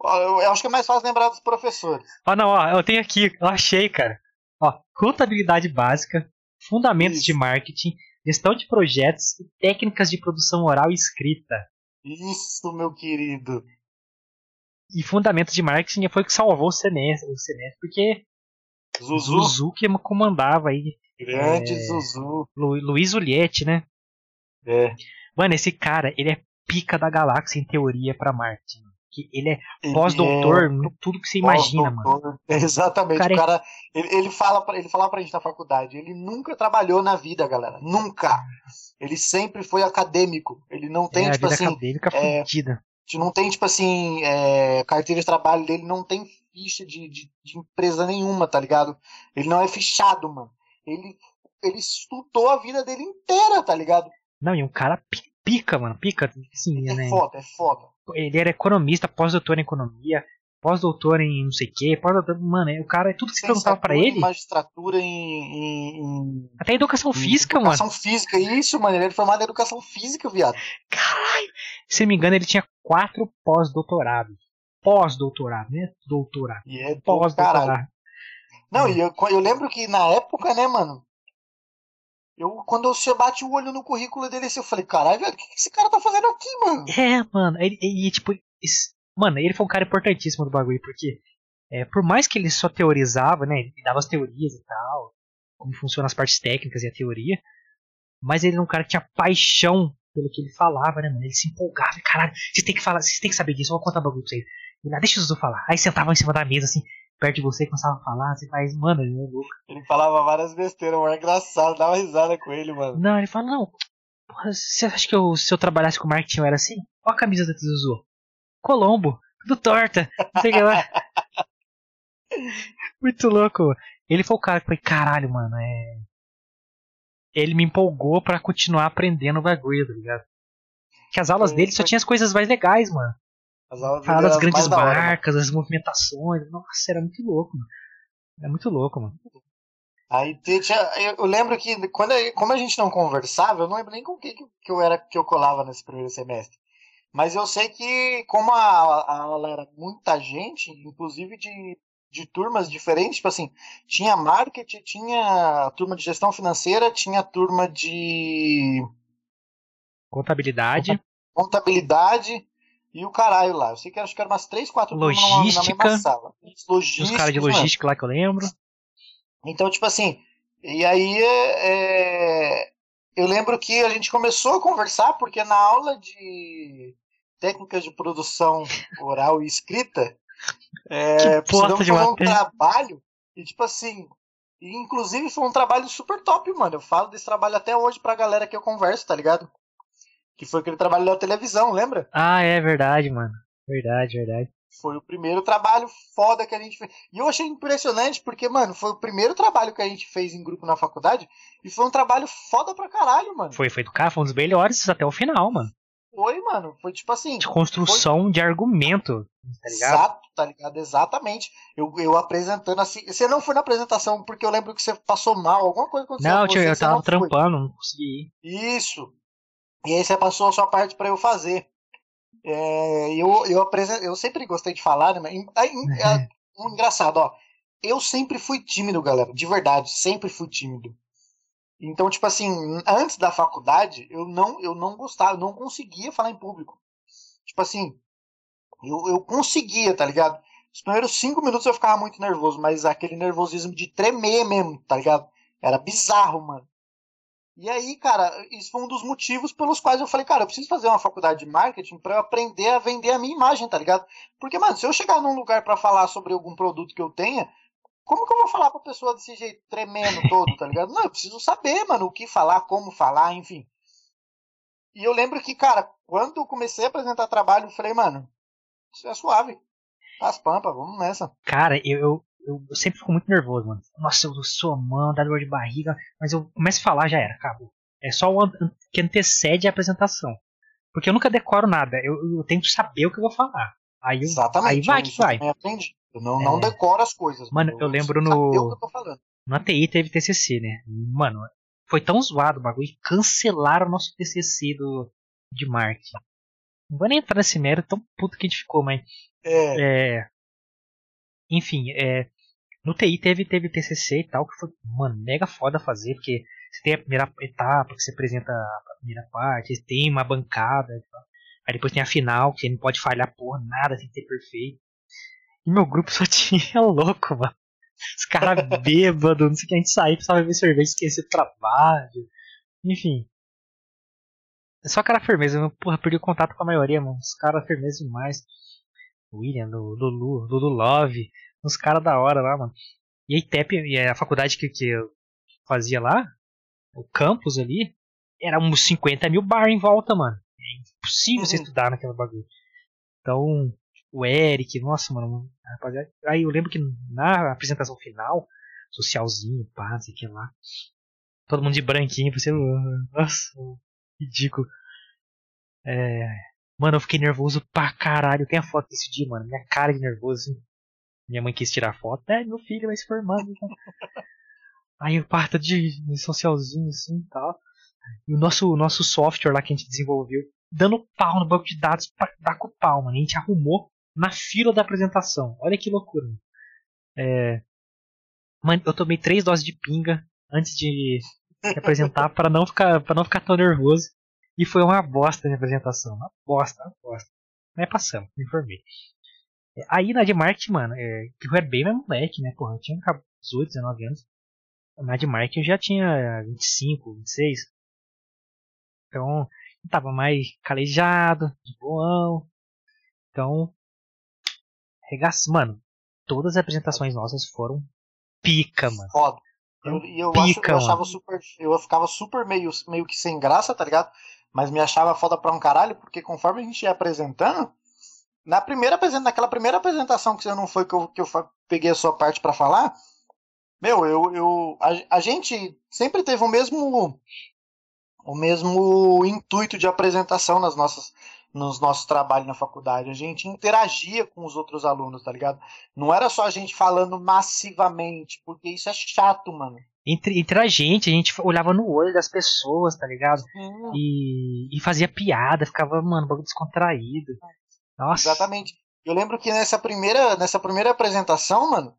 Eu, eu acho que é mais fácil lembrar dos professores. Ah, não, ó, eu tenho aqui, eu achei, cara. Ó, contabilidade básica, fundamentos Isso. de marketing, gestão de projetos e técnicas de produção oral e escrita. Isso, meu querido e fundamentos de marketing foi o que salvou o semestre, o semestre porque Zuzu, Zuzu que comandava aí. Grande é, Zuzu. Lu, Luiz Ulietti, né? É. Mano, esse cara, ele é pica da galáxia em teoria para marketing. Que ele é pós-doutor é... tudo que você imagina, mano. Exatamente. O cara, o cara ele, ele, fala pra, ele falava pra gente na faculdade, ele nunca trabalhou na vida, galera. Nunca. Ele sempre foi acadêmico. Ele não tem, é, tipo assim. Acadêmica é, fudida não tem, tipo assim, é, carteira de trabalho dele não tem ficha de, de, de, empresa nenhuma, tá ligado? Ele não é fichado, mano. Ele, ele estudou a vida dele inteira, tá ligado? Não, e um cara pica, mano, pica. Assim, é né? foda, é foda. Ele era economista, pós-doutor em economia, pós-doutor em não sei o que, pós-doutor. Mano, o cara, tudo que você perguntava pra ele. Magistratura em, em, em. Até educação física, educação mano. Educação física, isso, mano. Ele era formado em educação física, viado. Caralho! Se não me engano, ele tinha quatro pós-doutorados. Pós-doutorado, né? Doutorado. E é pós-doutorado. Não, e eu, eu lembro que na época, né, mano? Eu, quando você bate o olho no currículo dele, assim, eu falei, caralho, velho, o que esse cara tá fazendo aqui, mano? É, mano. E, tipo, Mano, ele foi um cara importantíssimo do bagulho, porque é, por mais que ele só teorizava, né? Ele dava as teorias e tal, como funcionam as partes técnicas e a teoria, mas ele era um cara que tinha paixão pelo que ele falava, né, mano? Ele se empolgava, caralho, vocês têm que falar, vocês têm que saber disso, eu vou contar um bagulho pra vocês. Ele, ah, deixa o Zuzu falar. Aí sentava em cima da mesa, assim, perto de você, começava a falar, você faz, mano, ele é louco. Ele falava várias besteiras, mano, engraçado, dava risada com ele, mano. Não, ele fala, não, porra, você acha que eu, se eu trabalhasse com marketing eu era assim? Olha a camisa da Zuzu. Colombo, tudo torta, não sei o que lá. Muito louco. Ele foi o cara que foi, caralho, mano, é. Ele me empolgou para continuar aprendendo o bagulho, tá ligado? Que as aulas Sim, dele só tinha as coisas mais legais, mano. As aulas Falar das grandes marcas, as movimentações. Nossa, era muito louco, mano. É muito louco, mano. Aí eu lembro que quando como a gente não conversava, eu não lembro nem com quem que eu era que eu colava nesse primeiro semestre. Mas eu sei que como a, a aula era muita gente, inclusive de, de turmas diferentes, tipo assim, tinha marketing, tinha turma de gestão financeira, tinha turma de contabilidade, contabilidade e o caralho lá. Eu sei que acho que eram umas três, quatro logística, turmas na mesma sala. Logística. Os caras de logística lá que eu lembro. Então, tipo assim, e aí é, eu lembro que a gente começou a conversar, porque na aula de técnicas de produção oral e escrita, é, precisamos fazer um trabalho, e tipo assim, e inclusive foi um trabalho super top, mano. Eu falo desse trabalho até hoje pra galera que eu converso, tá ligado? Que foi aquele trabalho da televisão, lembra? Ah, é verdade, mano. Verdade, verdade. Foi o primeiro trabalho foda que a gente fez. E eu achei impressionante porque, mano, foi o primeiro trabalho que a gente fez em grupo na faculdade e foi um trabalho foda pra caralho, mano. Foi, foi do cara, foi um dos melhores até o final, mano. Foi, mano. Foi tipo assim. De construção foi... de argumento, tá ligado? Exato, tá ligado? Exatamente. Eu, eu apresentando assim. Você não foi na apresentação porque eu lembro que você passou mal, alguma coisa aconteceu. Não, tio, eu tava não trampando, não consegui ir. Isso. E aí você passou a sua parte para eu fazer. É, eu, eu, eu sempre gostei de falar, né? Mas, é, um engraçado, ó. Eu sempre fui tímido, galera. De verdade, sempre fui tímido. Então, tipo assim, antes da faculdade, eu não, eu não gostava, eu não conseguia falar em público. Tipo assim, eu, eu conseguia, tá ligado? Os primeiros cinco minutos eu ficava muito nervoso, mas aquele nervosismo de tremer mesmo, tá ligado? Era bizarro, mano. E aí, cara, isso foi um dos motivos pelos quais eu falei, cara, eu preciso fazer uma faculdade de marketing para eu aprender a vender a minha imagem, tá ligado? Porque, mano, se eu chegar num lugar para falar sobre algum produto que eu tenha, como que eu vou falar pra pessoa desse jeito, tremendo todo, tá ligado? Não, eu preciso saber, mano, o que falar, como falar, enfim. E eu lembro que, cara, quando eu comecei a apresentar trabalho, eu falei, mano, isso é suave. As pampas, vamos nessa. Cara, eu, eu, eu, sempre fico muito nervoso, mano. Nossa, eu sou mão, dá dor de barriga, mas eu começo a falar, já era, acabou. É só o que antecede a apresentação. Porque eu nunca decoro nada, eu, eu tenho que saber o que eu vou falar. Aí, Exatamente. Aí vai que vai. Eu. Eu não, é... não decoro as coisas. Mano, eu, eu lembro no. Eu. Na TI teve TCC, né? Mano, foi tão zoado o bagulho que cancelaram o nosso TCC do, de marketing. Não vou nem entrar nesse mérito tão puto que a gente ficou, mas. É. é enfim, é, no TI teve, teve TCC e tal, que foi, mano, mega foda fazer, porque você tem a primeira etapa, que você apresenta a primeira parte, tem uma bancada. Aí depois tem a final, que você não pode falhar porra, nada, tem que ser perfeito. E meu grupo só tinha louco, mano. Os caras bêbados, não sei o que, a gente sair, precisava beber cerveja, esquecer trabalho. Enfim. É só cara firmeza, eu, porra, perdi o contato com a maioria, mano. Os caras firmeza demais. William, Lulu, do Love, uns caras da hora lá, mano. E a ITEP, e a faculdade que, que eu fazia lá, o campus ali, era uns 50 mil bar em volta, mano. É impossível uhum. você estudar naquela bagulho. Então, o Eric, nossa, mano, rapaziada. Aí eu lembro que na apresentação final, socialzinho, pá, sei que lá. Todo mundo de branquinho, você. Nossa, ridículo. É. Mano, eu fiquei nervoso pra caralho. Tem a foto desse dia, mano. Minha cara de nervoso, assim. Minha mãe quis tirar foto. É, meu filho vai se formando. Então. Aí eu parto de, de socialzinho assim e tal. E o nosso, nosso software lá que a gente desenvolveu, dando pau no banco de dados pra dar com pau, mano. A gente arrumou na fila da apresentação. Olha que loucura. É... Mano, eu tomei três doses de pinga antes de, de apresentar para não ficar para não ficar tão nervoso. E foi uma bosta a minha apresentação. Uma bosta, uma bosta. Mas passamos, me informei. Aí na de marketing, mano, é, que eu era bem mais moleque, né? Porra, eu tinha 18, 19 anos. Na de marketing eu já tinha 25, 26. Então, eu tava mais calejado, de boão. Então, regaço, mano, todas as apresentações nossas foram pica, mano. Foda. E eu, eu, pica, acho, eu achava super. Eu ficava super meio, meio que sem graça, tá ligado? Mas me achava foda pra um caralho, porque conforme a gente ia apresentando, na primeira naquela primeira apresentação que você não foi que eu, que eu peguei a sua parte para falar, meu, eu, eu a, a, gente sempre teve o mesmo o mesmo intuito de apresentação nas nossas nos nossos trabalhos na faculdade. A gente interagia com os outros alunos, tá ligado? Não era só a gente falando massivamente, porque isso é chato, mano. Entre, entre a gente, a gente olhava no olho das pessoas, tá ligado? E, e fazia piada, ficava, mano, bagulho descontraído. Nossa. Exatamente. Eu lembro que nessa primeira, nessa primeira apresentação, mano,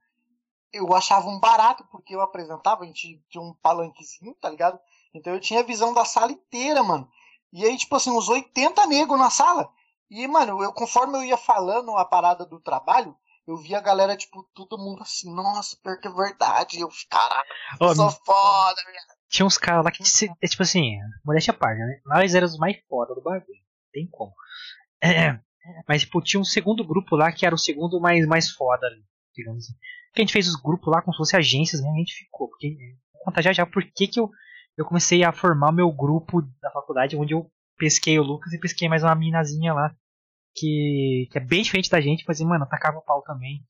eu achava um barato, porque eu apresentava, a gente tinha um palanquezinho, tá ligado? Então eu tinha a visão da sala inteira, mano. E aí, tipo assim, uns 80 negros na sala. E, mano, eu, conforme eu ia falando a parada do trabalho, eu via a galera, tipo, todo mundo assim, nossa, pior que é verdade. Eu, caralho, eu sou foda, Tinha uns caras lá que, tipo assim, modéstia parte, né? Nós éramos os mais foda do bagulho. Tem como. É, mas, tipo, tinha um segundo grupo lá que era o segundo mais, mais foda, digamos assim. Que a gente fez os grupos lá como se fossem agências, né? A gente ficou. Porque, vou contar já já por que, que eu eu comecei a formar o meu grupo da faculdade, onde eu pesquei o Lucas e pesquei mais uma minazinha lá, que, que é bem diferente da gente, mas, mano, atacava o pau também.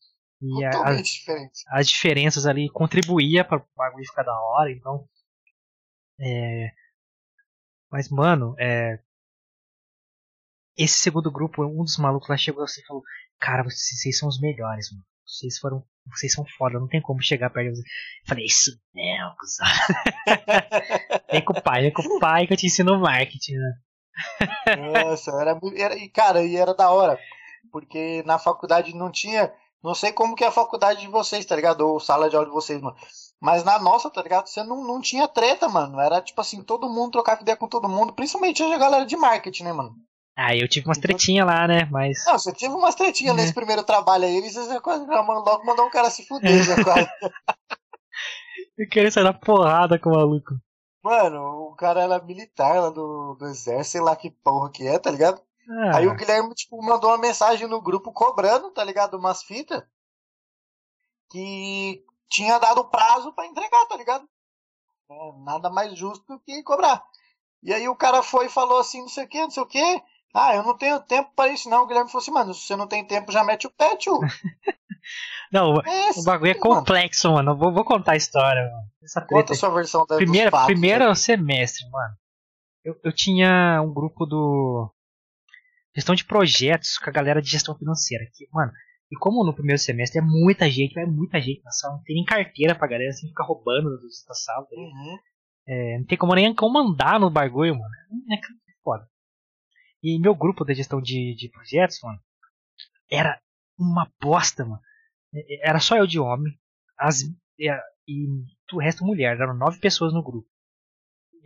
E Totalmente as. As diferenças ali contribuía para o bagulho ficar da hora, então. É, mas, mano, é, esse segundo grupo, um dos malucos lá chegou assim e falou: Cara, vocês são os melhores, mano. Vocês foram vocês são foda, não tem como chegar perto de vocês. Falei, isso não, cuzão. vem com o pai, vem com o pai que eu te ensino marketing, né? Nossa, era, era, cara, e era da hora. Porque na faculdade não tinha. Não sei como que é a faculdade de vocês, tá ligado? Ou sala de aula de vocês, mano. Mas na nossa, tá ligado? Você não, não tinha treta, mano. Era tipo assim, todo mundo trocava ideia com todo mundo. Principalmente a galera de marketing, né, mano? Ah, eu tive umas tretinhas lá, né? Mas. Não, você tive umas tretinhas é. nesse primeiro trabalho aí, e você quase logo mandou um cara se fuder, já quase. eu queria sair da porrada com o maluco. Mano, o cara era militar lá do, do exército, sei lá que porra que é, tá ligado? Ah. Aí o Guilherme, tipo, mandou uma mensagem no grupo cobrando, tá ligado? Umas fitas que tinha dado prazo para entregar, tá ligado? É, nada mais justo do que cobrar. E aí o cara foi e falou assim, não sei o que, não sei o que. Ah, eu não tenho tempo para isso, não. O Guilherme falou assim, mano, se você não tem tempo, já mete o pé, tio. não, é o bagulho é complexo, mano. mano. Vou, vou contar a história, mano. Essa Conta a sua versão da primeira, fatos, Primeiro né? semestre, mano. Eu, eu tinha um grupo do. Gestão de projetos com a galera de gestão financeira. Que, mano, e como no primeiro semestre é muita gente, vai muita gente na sala, não tem nem carteira pra galera assim ficar roubando da sala. Tá uhum. É, não tem como nem comandar no bagulho, mano. É, é foda. E meu grupo da gestão de, de projetos, mano, era uma bosta, mano. Era só eu de homem, as, e o resto mulher, eram nove pessoas no grupo.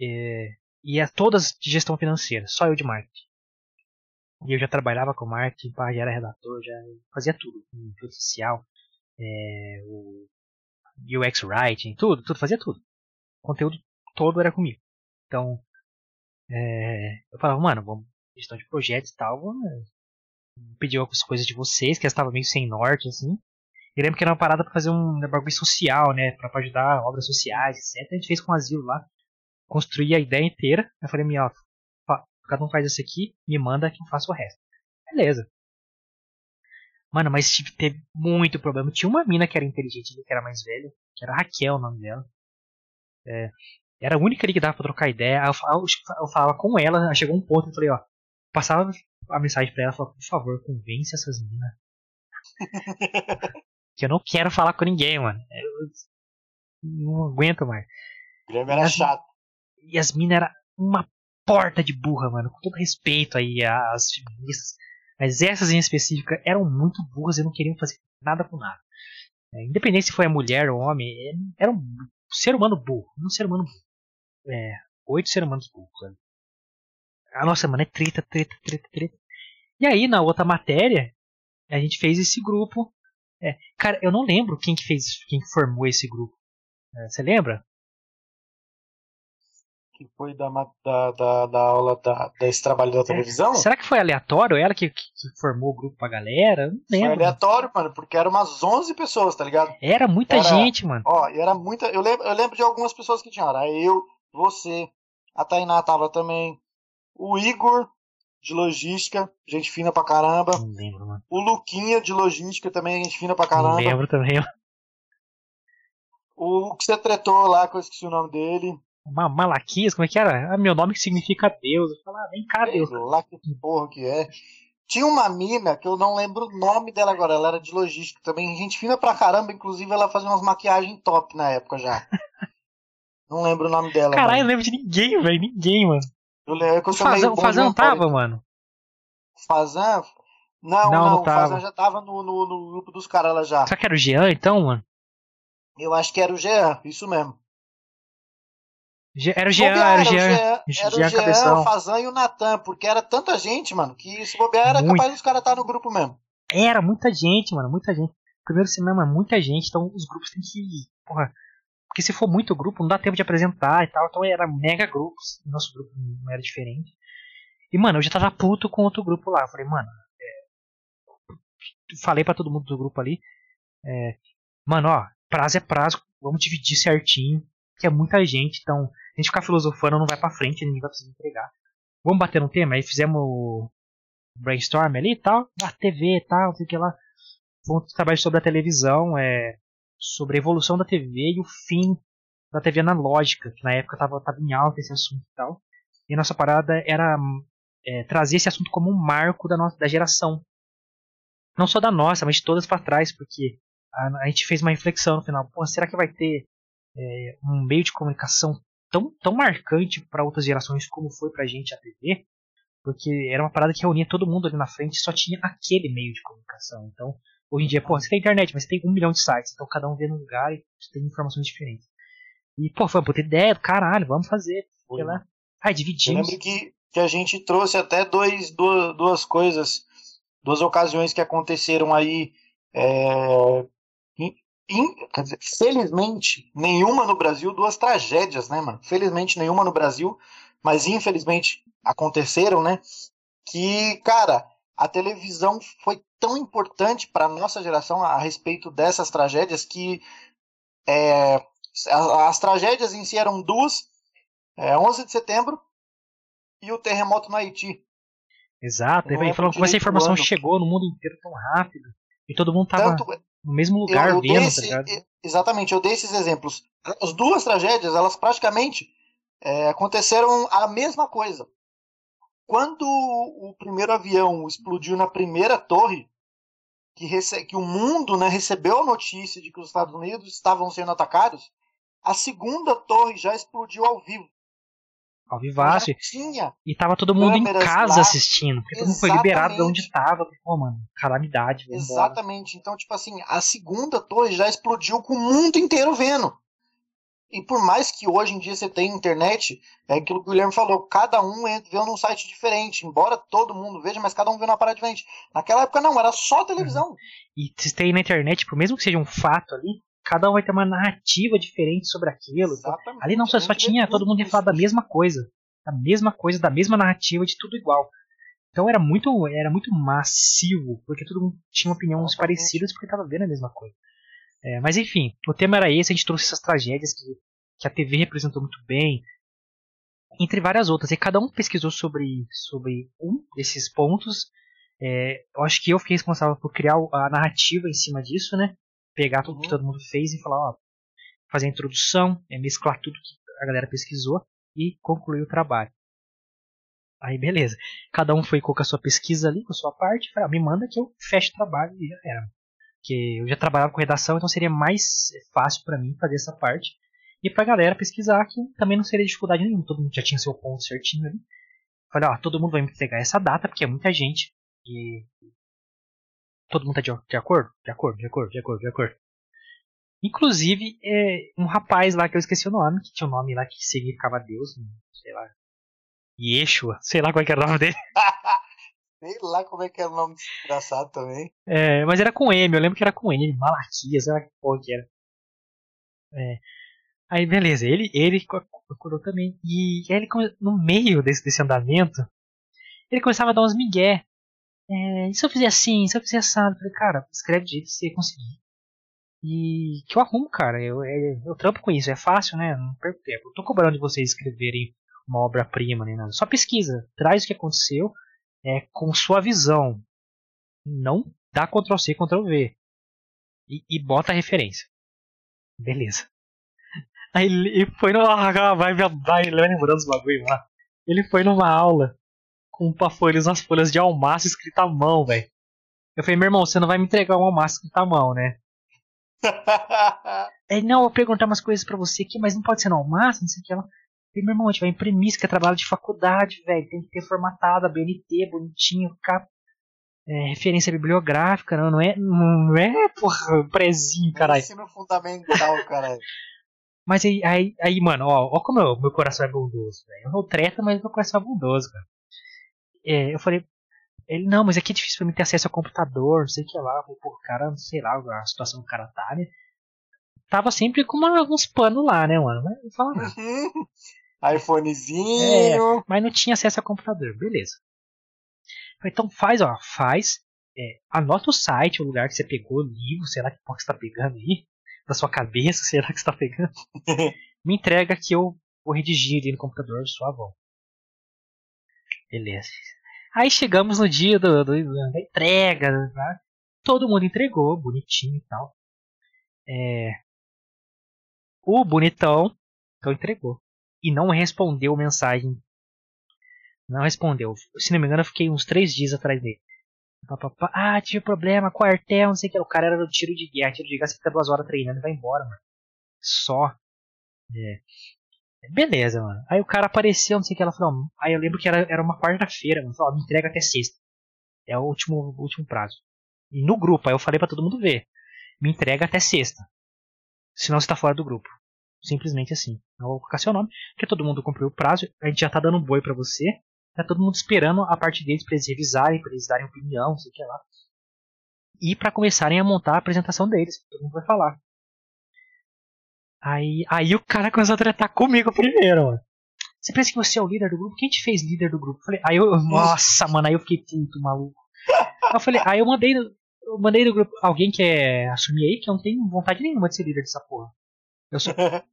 É, e é todas de gestão financeira, só eu de marketing. E eu já trabalhava com marketing, já era redator, já fazia tudo, tudo social, é, o UX writing, tudo, tudo, fazia tudo. O conteúdo todo era comigo. Então, é, eu falava, mano, vamos gestão de projetos e tal, pediu algumas coisas de vocês, que estava meio sem norte, assim. Eu lembro que era uma parada para fazer um bagulho social, né, para ajudar obras sociais, etc. A gente fez com o asilo lá, construí a ideia inteira. Eu falei, minha, ó, cada um faz isso aqui, me manda que eu faço o resto. Beleza. Mano, mas tipo, teve muito problema. Tinha uma mina que era inteligente, que era mais velha, que era Raquel o nome dela. É, era a única ali que dava pra trocar ideia. Eu, eu, eu falava com ela, chegou um ponto, eu falei, ó, passava a mensagem pra ela, falava, por favor, convence essas minas. que eu não quero falar com ninguém, mano. Eu não aguento mais. O Guilherme era chato. E as minas eram uma porta de burra, mano. Com todo respeito aí às feministas. Mas essas em específico eram muito burras e não queriam fazer nada com nada. É, independente se foi a mulher ou homem, é, era um ser humano burro. Um ser humano burro. É, oito seres humanos burros. Ah, nossa, mano, é treta, treta, treta, treta. E aí, na outra matéria, a gente fez esse grupo. É, cara, eu não lembro quem que fez, quem que formou esse grupo. É, você lembra? Que foi da, da, da, da aula da, desse trabalho da é, televisão? Será que foi aleatório? Ela que, que, que formou o grupo pra galera? não lembro. Foi aleatório, mano, porque eram umas 11 pessoas, tá ligado? Era muita era, gente, mano. Ó, era muita. Eu lembro, eu lembro de algumas pessoas que tinham. Era eu, você, a Tainá tava também, o Igor, de logística, gente fina pra caramba. Não lembro, mano. O Luquinha, de logística, também gente fina pra caramba. Não lembro também, O que você tretou lá, que eu esqueci o nome dele. Malaquias, como é que era? Ah, meu nome que significa Deus. Eu falava, ah, vem cá, Deus. Lá que porra que é. Tinha uma mina que eu não lembro o nome dela agora, ela era de logística também, gente fina pra caramba, inclusive ela fazia umas maquiagens top na época já. não lembro o nome dela. Caralho, eu não lembro de ninguém, velho, ninguém, mano. Eu lembro, que eu o Fazan, o Fazan tava, mano? Fazan? Não, não, não, o Fazan já tava no, no, no grupo dos caras lá já. Será que era o Jean então, mano? Eu acho que era o Jean, isso mesmo. Era o Jean, era o Jean. Era o Jean, Jean o Fazan e o Natan, porque era tanta gente, mano, que se bobear era Muito. capaz dos caras estar no grupo mesmo. Era muita gente, mano, muita gente. Primeiro cinema é muita gente, então os grupos têm que. Porra. Porque se for muito grupo, não dá tempo de apresentar e tal. Então era mega grupos. Nosso grupo não era diferente. E, mano, eu já tava puto com outro grupo lá. Eu falei, mano. É... Falei para todo mundo do grupo ali. É... Mano, ó, prazo é prazo. Vamos dividir certinho. Que é muita gente, então a gente ficar filosofando não vai pra frente, ninguém vai precisar entregar. Vamos bater no tema? Aí fizemos o brainstorm ali e tal, TV e tal, sei que lá. Foi um trabalho sobre a televisão, é, sobre a evolução da TV e o fim da TV analógica, que na época tava, tava em alta esse assunto e tal. E a nossa parada era é, trazer esse assunto como um marco da nossa da geração. Não só da nossa, mas de todas para trás, porque a, a, gente fez uma reflexão no final. Pô, será que vai ter é, um meio de comunicação tão, tão marcante para outras gerações como foi pra gente a TV, porque era uma parada que reunia todo mundo ali na frente só tinha aquele meio de comunicação. Então, hoje em dia, pô, você tem internet, mas você tem um milhão de sites, então cada um vê num lugar e tem informações diferentes. E, pô, foi uma puta ideia do caralho, vamos fazer. Foi lá. Ai, dividimos. Eu lembro que, que a gente trouxe até dois, duas, duas coisas, duas ocasiões que aconteceram aí é, in, dizer, felizmente, nenhuma no Brasil, duas tragédias, né, mano? Felizmente, nenhuma no Brasil, mas infelizmente aconteceram, né? Que, cara, a televisão foi tão importante para nossa geração a respeito dessas tragédias que é, as, as, tragédias em si eram duas: é, 11 de setembro e o terremoto no Haiti. Exato, e falando como essa informação chegou no mundo inteiro tão rápido e todo mundo tava. Tanto, no mesmo lugar eu, eu vendo, esse, tá Exatamente, eu dei esses exemplos. As duas tragédias, elas praticamente é, aconteceram a mesma coisa. Quando o primeiro avião explodiu na primeira torre, que, rece que o mundo né, recebeu a notícia de que os Estados Unidos estavam sendo atacados, a segunda torre já explodiu ao vivo ao vivaço. E tava todo mundo em casa lá. assistindo. Porque todo mundo foi liberado de onde tava. Pô, mano, calamidade. Exatamente. Então, tipo assim, a segunda torre já explodiu com o mundo inteiro vendo. E por mais que hoje em dia você tenha internet, é aquilo que o Guilherme falou, cada um vê num site diferente, embora todo mundo veja, mas cada um vê numa parada diferente. Naquela época não, era só televisão. Uhum. E se tem na internet, por mesmo que seja um fato ali, cada um vai ter uma narrativa diferente sobre aquilo. Ali não só, só tinha, todo mundo ia falar da mesma coisa. Da mesma coisa, da mesma narrativa, de tudo igual. Então era muito, era muito massivo, porque todo mundo tinha opiniões parecidas porque estava vendo a mesma coisa. É, mas enfim, o tema era esse, a gente trouxe essas tragédias que, que a TV representou muito bem, entre várias outras. E cada um pesquisou sobre, sobre um desses pontos. É, eu acho que eu fiquei responsável por criar a narrativa em cima disso, né? pegar tudo que uhum. todo mundo fez e falar, ó, fazer a introdução, é, mesclar tudo que a galera pesquisou e concluir o trabalho. Aí beleza. Cada um foi com a sua pesquisa ali, com a sua parte, falei, ah, me manda que eu fecho o trabalho e já era. Porque eu já trabalhava com redação, então seria mais fácil para mim fazer essa parte. E pra galera pesquisar, que também não seria dificuldade nenhuma, todo mundo já tinha seu ponto certinho ali. Falei, ó, todo mundo vai me entregar essa data, porque é muita gente. E Todo mundo tá de, de acordo? De acordo, de acordo, de acordo, de acordo. Inclusive, é, um rapaz lá que eu esqueci o nome, que tinha um nome lá que significava Deus, sei lá. Yeshua, sei lá qual que era o nome dele. sei lá como é que era o nome engraçado também. É, mas era com M, eu lembro que era com M, Malaquias, sei lá que porra que era. É. Aí beleza, ele, ele procurou também. E aí ele, no meio desse, desse andamento, ele começava a dar uns migué. É, e se eu fizer assim, se eu fizer assado? Eu falei, cara, escreve de jeito que você conseguir. E que eu arrumo, cara. Eu, eu, é, eu trampo com isso, é fácil, né? Não perco tempo. Eu tô cobrando de vocês escreverem uma obra-prima nem nada. Só pesquisa, traz o que aconteceu é, com sua visão. Não dá Ctrl C, Ctrl V. E, e bota a referência. Beleza. Aí ele foi no. Ah, vai, vai lembrando os bagulho lá. Ele foi numa aula com uma folha, umas folhas de almaço escrita à mão, velho. Eu falei, meu irmão, você não vai me entregar um almaço escrito à mão, né? Ele, não, eu vou perguntar umas coisas pra você aqui, mas não pode ser no almaço, não sei o que. Ela, falei, meu irmão, a gente vai imprimir, isso que é trabalho de faculdade, velho. Tem que ter formatado a BNT, bonitinho, cap... É, referência bibliográfica, não, não é, não é, porra, prezinho, caralho. Ensino fundamental, caralho. Mas aí, aí, aí, mano, ó, ó como meu, meu coração é bondoso, velho. Eu não treta, mas meu coração é bondoso, cara. É, eu falei, ele, não, mas aqui é difícil pra mim ter acesso ao computador, não sei o que lá. Eu falei, pô, cara, não sei lá a situação do cara tá, né? Tava sempre com uma, uns panos lá, né, mano? Mas não fala nada. iPhonezinho. É, mas não tinha acesso ao computador, beleza. Então faz, ó, faz. É, anota o site, o lugar que você pegou, o livro, sei lá que você tá pegando aí da sua cabeça, será que está pegando? Me entrega que eu vou redigir ali no computador de sua avó. Beleza. Aí chegamos no dia do, do da entrega. Né? Todo mundo entregou, bonitinho e tal. É... O bonitão então entregou. E não respondeu mensagem. Não respondeu. Se não me engano, eu fiquei uns três dias atrás dele. Ah, tive problema, quartel, não sei o que. O cara era do tiro de guerra. Tiro de guerra, você fica duas horas treinando e vai embora, mano. Só. É. Beleza, mano. Aí o cara apareceu, não sei o que. Ela falou. Aí eu lembro que era, era uma quarta-feira, mano. Falou, me entrega até sexta. É o último, último prazo. E no grupo, aí eu falei para todo mundo ver. Me entrega até sexta. Senão você tá fora do grupo. Simplesmente assim. Eu vou colocar seu nome, porque todo mundo cumpriu o prazo. A gente já tá dando um boi para você. Tá todo mundo esperando a parte deles para eles revisarem, para eles darem opinião, sei que lá. E para começarem a montar a apresentação deles, todo mundo vai falar. Aí, aí o cara começou a tratar comigo primeiro, mano. Você pensa que você é o líder do grupo? Quem te fez líder do grupo? falei, aí eu, nossa, mano, aí eu fiquei puto, maluco. eu falei, aí eu mandei, eu mandei no grupo alguém que é assumir aí que eu não tenho vontade nenhuma de ser líder dessa porra. Eu sou,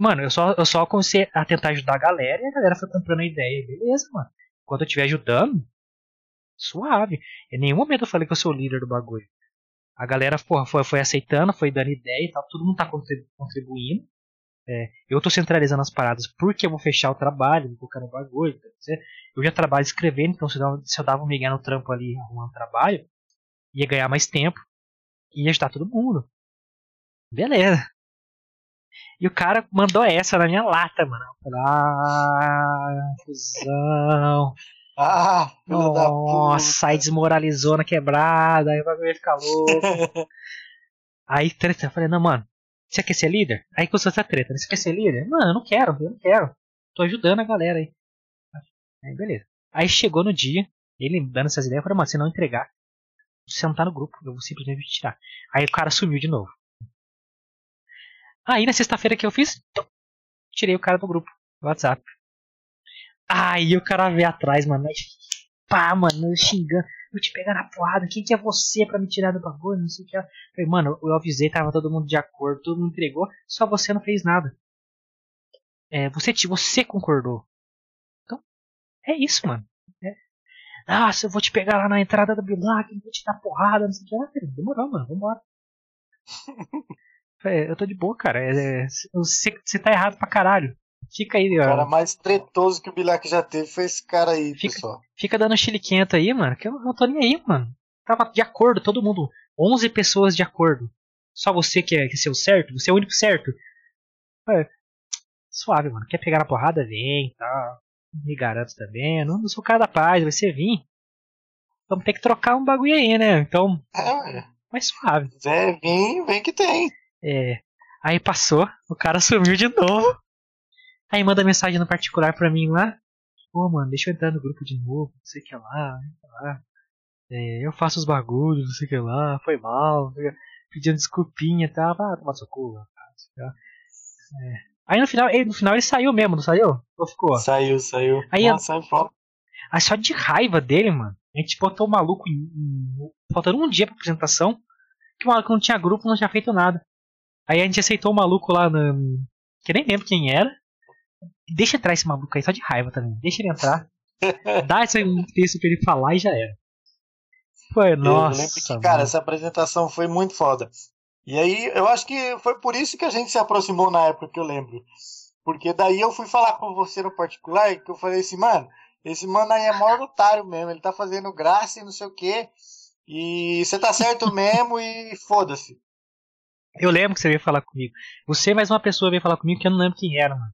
Mano, eu só, eu só comecei a tentar ajudar a galera e a galera foi comprando a ideia. Beleza, mano. Quando eu estiver ajudando, suave. Em nenhum momento eu falei que eu sou o líder do bagulho. A galera porra, foi, foi aceitando, foi dando ideia e tal. Todo mundo tá contribuindo. É, eu tô centralizando as paradas porque eu vou fechar o trabalho, vou colocar no bagulho. Eu já trabalho escrevendo, então se eu dava, se eu dava um migué no trampo ali arrumando trabalho, ia ganhar mais tempo. E ia ajudar todo mundo. Beleza. E o cara mandou essa na minha lata, mano. Eu falei, ah, fusão. Ah, Nossa, aí desmoralizou na quebrada, aí o bagulho ia ficar louco. aí treta, eu falei, não, mano, você quer ser líder? Aí começou essa treta, você quer ser líder? Mano, eu não quero, eu não quero. Tô ajudando a galera aí. Aí, beleza. Aí chegou no dia, ele dando essas ideias, eu falei, mano, se não entregar, você não tá no grupo, eu vou simplesmente te tirar. Aí o cara sumiu de novo. Aí na sexta-feira que eu fiz, tirei o cara do grupo do WhatsApp. Aí o cara veio atrás, mano. Pá, mano, xingando. Vou te pegar na porrada. Quem que é você pra me tirar do bagulho? Não sei o que. Eu falei, mano, eu avisei, tava todo mundo de acordo, todo mundo entregou, só você não fez nada. É, você, você concordou. Então, é isso, mano. É. Nossa, eu vou te pegar lá na entrada do Bilac, vou te dar porrada, não sei o que. Ah, demorou, mano, vambora. Eu tô de boa, cara. É, é, você, tá errado pra caralho. Fica aí, ó. O cara mais tretoso que o Bilak já teve foi esse cara aí, fica, pessoal. Fica dando chile quento aí, mano, que eu não tô nem aí, mano. Tava de acordo, todo mundo. 11 pessoas de acordo. Só você que é, que é o certo? Você é o único certo? É, suave, mano. Quer pegar na porrada? Vem, tá. Me garanto também. Não, não sou o cara da paz, vai ser vir. Vamos ter que trocar um bagulho aí, né? Então. É, mais suave. É, vem, vem que tem. É. Aí passou, o cara sumiu de novo. Aí manda mensagem no particular pra mim lá. Pô, mano, deixa eu entrar no grupo de novo, não sei o que lá, lá. É, eu faço os bagulhos, não sei o que lá, foi mal, pedindo desculpinha e tal. Ah, toma socorro, é. Aí no final, ele, no final ele saiu mesmo, não saiu? Ou ficou? Saiu, saiu. Aí, Nossa, saiu fora. Aí só de raiva dele, mano. A gente botou o maluco em, em, faltando um dia pra apresentação. Que o maluco não tinha grupo, não tinha feito nada. Aí a gente aceitou o maluco lá no. Que eu nem lembro quem era. Deixa entrar esse maluco aí, só de raiva também. Deixa ele entrar. Dá esse texto pra ele falar e já era. Foi, nossa. Lembro que, cara, essa apresentação foi muito foda. E aí, eu acho que foi por isso que a gente se aproximou na época que eu lembro. Porque daí eu fui falar com você no particular, que eu falei assim, mano, esse mano aí é maior otário mesmo, ele tá fazendo graça e não sei o quê. E você tá certo mesmo e foda-se. Eu lembro que você veio falar comigo. Você mais uma pessoa veio falar comigo que eu não lembro quem era, mano.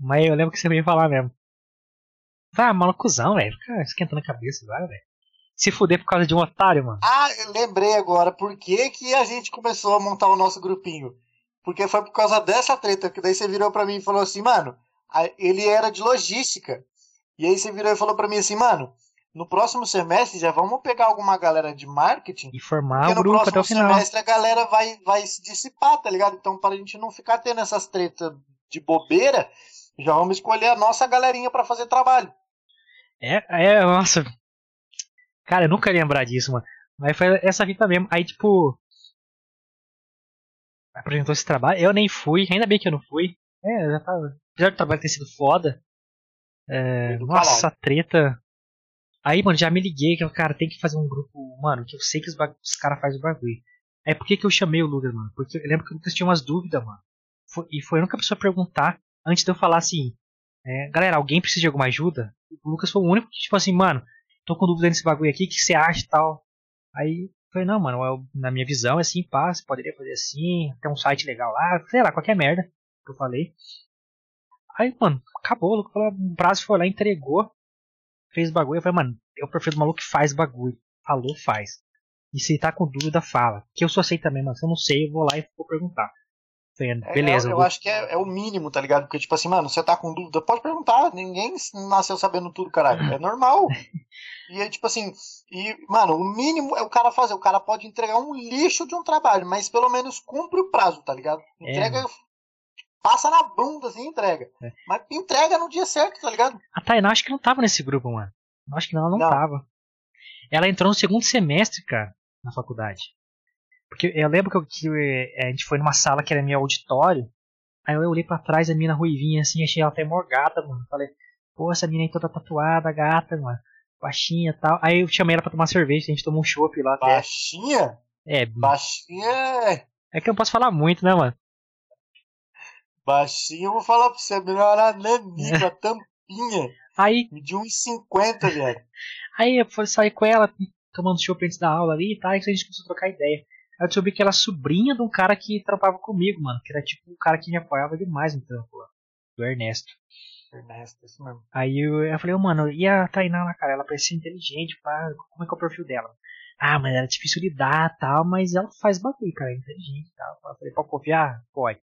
Mas eu lembro que você veio falar mesmo. Ah, malucozão, velho. Fica esquentando a cabeça agora, velho. Se fuder por causa de um otário, mano. Ah, lembrei agora por que, que a gente começou a montar o nosso grupinho. Porque foi por causa dessa treta, que daí você virou pra mim e falou assim, mano, ele era de logística. E aí você virou e falou pra mim assim, mano, no próximo semestre já vamos pegar alguma galera de marketing. E formar o grupo até o final. No semestre a galera vai, vai se dissipar, tá ligado? Então, para a gente não ficar tendo essas tretas de bobeira, já vamos escolher a nossa galerinha para fazer trabalho. É, é, nossa. Cara, eu nunca ia lembrar disso, mano. Mas foi essa fita mesmo. Aí, tipo. Apresentou esse trabalho. Eu nem fui, ainda bem que eu não fui. É, já tava. Apesar do trabalho ter sido foda. É, nossa, treta. Aí, mano, já me liguei que, cara, tem que fazer um grupo, mano, que eu sei que os, os caras fazem o bagulho. Aí por que, que eu chamei o Lucas, mano? Porque eu lembro que o Lucas tinha umas dúvidas, mano. Foi, e foi a única pessoa a perguntar antes de eu falar assim, é, galera, alguém precisa de alguma ajuda? O Lucas foi o único que, tipo assim, mano, tô com dúvida nesse bagulho aqui, o que você acha e tal? Aí falei, não, mano, eu, na minha visão é assim, pá, você poderia fazer assim, tem um site legal lá, sei lá, qualquer merda que eu falei. Aí, mano, acabou, o falou, o prazo foi lá, entregou, fez bagulho. Eu falei, mano, eu prefiro o maluco que faz bagulho. Falou, faz. E se tá com dúvida, fala. Que eu só sei também, mas se eu não sei, eu vou lá e vou perguntar. É, beleza. É, eu, eu acho que é, é, o mínimo, tá ligado? Porque, tipo assim, mano, você tá com dúvida, pode perguntar. Ninguém nasceu sabendo tudo, caralho. É normal. e aí, tipo assim, e, mano, o mínimo é o cara fazer. O cara pode entregar um lixo de um trabalho, mas pelo menos cumpre o prazo, tá ligado? É, Entrega. É, passa na bunda assim e entrega. É. Mas entrega no dia certo, tá ligado? A Tainá acho que não tava nesse grupo, mano. Acho que não, ela não, não. tava. Ela entrou no segundo semestre, cara, na faculdade. Porque eu lembro que, eu, que eh, a gente foi numa sala que era meu auditório. Aí eu olhei pra trás, a mina ruivinha assim, achei ela até mó gata, mano. Falei, pô, essa mina aí toda tatuada, gata, mano. Baixinha e tal. Aí eu chamei ela pra tomar cerveja, a gente tomou um chopp lá. Baixinha? É. Baixinha. É que eu não posso falar muito, né, mano? Baixinho, eu vou falar pra você, a menina era nanica, é. tampinha. Aí. De 1,50, velho. Aí eu fui sair com ela, tomando chopp antes da aula ali e tal, e a gente começou a trocar ideia. Aí eu descobri que ela é sobrinha de um cara que trampava comigo, mano. Que era tipo um cara que me apoiava demais no trampo lá. Do Ernesto. Ernesto, isso mesmo. Aí eu, eu falei, oh, mano, e a Tainá lá, cara? Ela parecia inteligente, pá. Como é que é o perfil dela? Ah, mas era difícil lidar tal, mas ela faz bagulho, cara, é inteligente tal. Eu falei, pode confiar? Pode.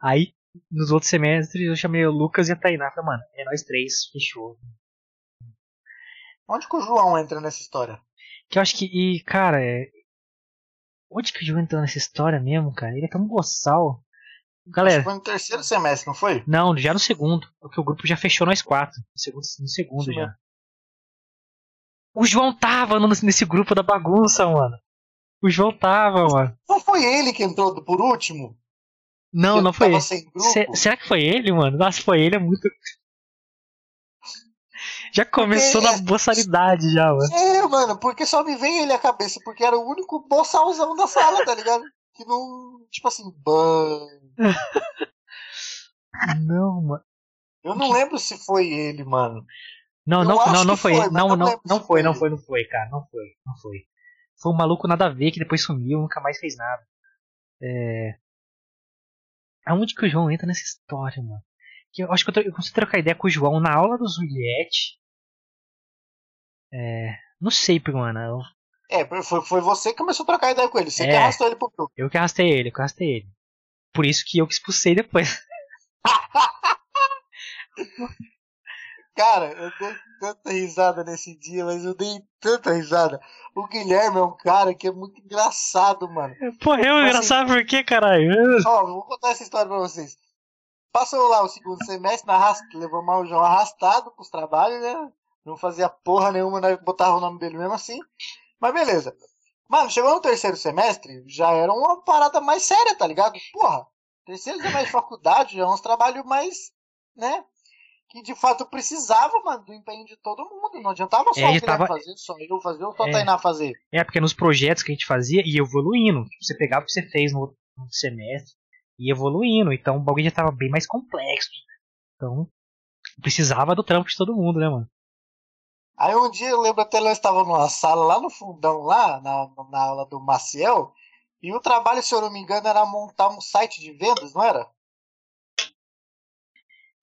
Aí nos outros semestres eu chamei o Lucas e a Tainá. Falei, mano, é nós três, fechou. Onde que o João entra nessa história? Que eu acho que, e, cara, é... onde que o João entrou nessa história mesmo, cara? Ele é tão boçal. Galera. foi no terceiro semestre, não foi? Não, já no segundo. Porque o grupo já fechou nós quatro. No segundo, no segundo Sim, já. O João tava nesse grupo da bagunça, mano. O João tava, mano. Não foi ele que entrou por último? Não, não foi ele. será que foi ele, mano? Nossa, foi ele, é muito. Já começou porque... na boçalidade já, mano. É, mano, porque só me vem ele à cabeça, porque era o único boçalzão da sala, tá ligado? Que não. Tipo assim, ban. não, mano. Eu não lembro se foi ele, mano. Não, não, não, não foi. foi. Não, não, não, não foi, não foi, não foi, cara. Não foi, não foi. Foi um maluco nada a ver que depois sumiu, nunca mais fez nada. É. Aonde que o João entra nessa história, mano? Que eu acho que eu, eu consegui trocar ideia com o João na aula do Juliette. É. Não sei, mano. Eu... É, foi, foi você que começou a trocar ideia com ele. Você é, que arrastou ele pro grupo. Eu que arrastei ele, eu que arrastei ele. Por isso que eu que expulsei depois. Cara, eu dei tanta risada nesse dia, mas eu dei tanta risada. O Guilherme é um cara que é muito engraçado, mano. Porra, eu assim, engraçado por quê, caralho? Ó, vou contar essa história pra vocês. Passou lá o segundo semestre, na arrast... levou mal o João arrastado pros trabalhos, né? Não fazia porra nenhuma, né? botava o nome dele mesmo assim. Mas beleza. Mano, chegou no terceiro semestre, já era uma parada mais séria, tá ligado? Porra, terceiro semestre de faculdade já é uns trabalhos mais, né? Que de fato precisava, mano, do empenho de todo mundo. Não adiantava só É, o tava- fazer, só eu fazer ou só É. a Tainá fazer. É, porque nos projetos que a gente fazia, ia evoluindo. Você pegava o que você fez no outro semestre, ia evoluindo. Então o bagulho já tava bem mais complexo. Então, precisava do trampo de todo mundo, né, mano? Aí um dia eu lembro até nós estávamos numa sala lá no fundão, lá, na, na aula do Maciel, e o trabalho, se eu não me engano, era montar um site de vendas, não era?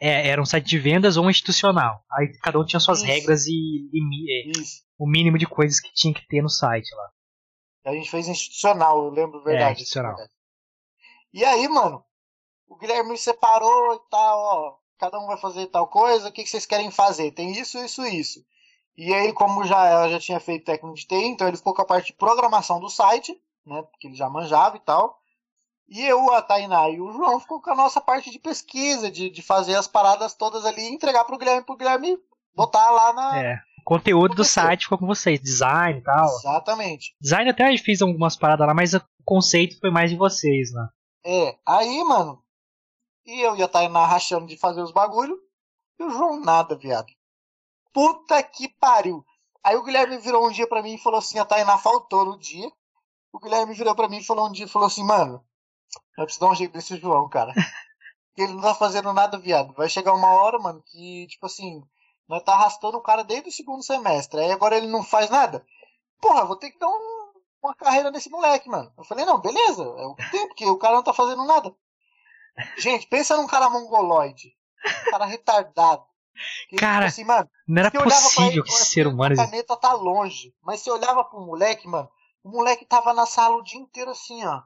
É, era um site de vendas ou um institucional. Aí cada um tinha suas Isso. regras e limi- é, o mínimo de coisas que tinha que ter no site lá. A gente fez institucional, eu lembro verdade. É, institucional. verdade. E aí, mano, o Guilherme me separou e tal, ó. Cada um vai fazer tal coisa, o que, que vocês querem fazer? Tem isso, isso, isso. E aí, como já ela já tinha feito técnico de TI, então ele ficou com a parte de programação do site, né? Porque ele já manjava e tal. E eu, a Tainá e o João ficou com a nossa parte de pesquisa, de, de fazer as paradas todas ali e entregar pro Guilherme, pro Guilherme botar lá na. É. Conteúdo do site ficou com vocês, design e tal. Exatamente. Design até fiz algumas paradas lá, mas o conceito foi mais de vocês lá. É, aí, mano, e eu e a Tainá rachando de fazer os bagulho, e o João nada, viado. Puta que pariu. Aí o Guilherme virou um dia pra mim e falou assim, a Tainá faltou no dia. O Guilherme virou pra mim e falou um dia, falou assim, mano, eu preciso dar um jeito desse João, cara. Ele não tá fazendo nada, viado. Vai chegar uma hora, mano, que, tipo assim, nós tá arrastando o cara desde o segundo semestre. Aí agora ele não faz nada. Porra, vou ter que dar um- uma carreira nesse moleque, mano. Eu falei, não, beleza, é o que tem, porque o cara não tá fazendo nada. Gente, pensa num cara mongoloide. Um cara retardado. Que, Cara, assim, mano, Não era possível ele, que olha, esse ser humano A caneta tá longe. Mas você olhava pro moleque, mano, o moleque tava na sala o dia inteiro assim, ó.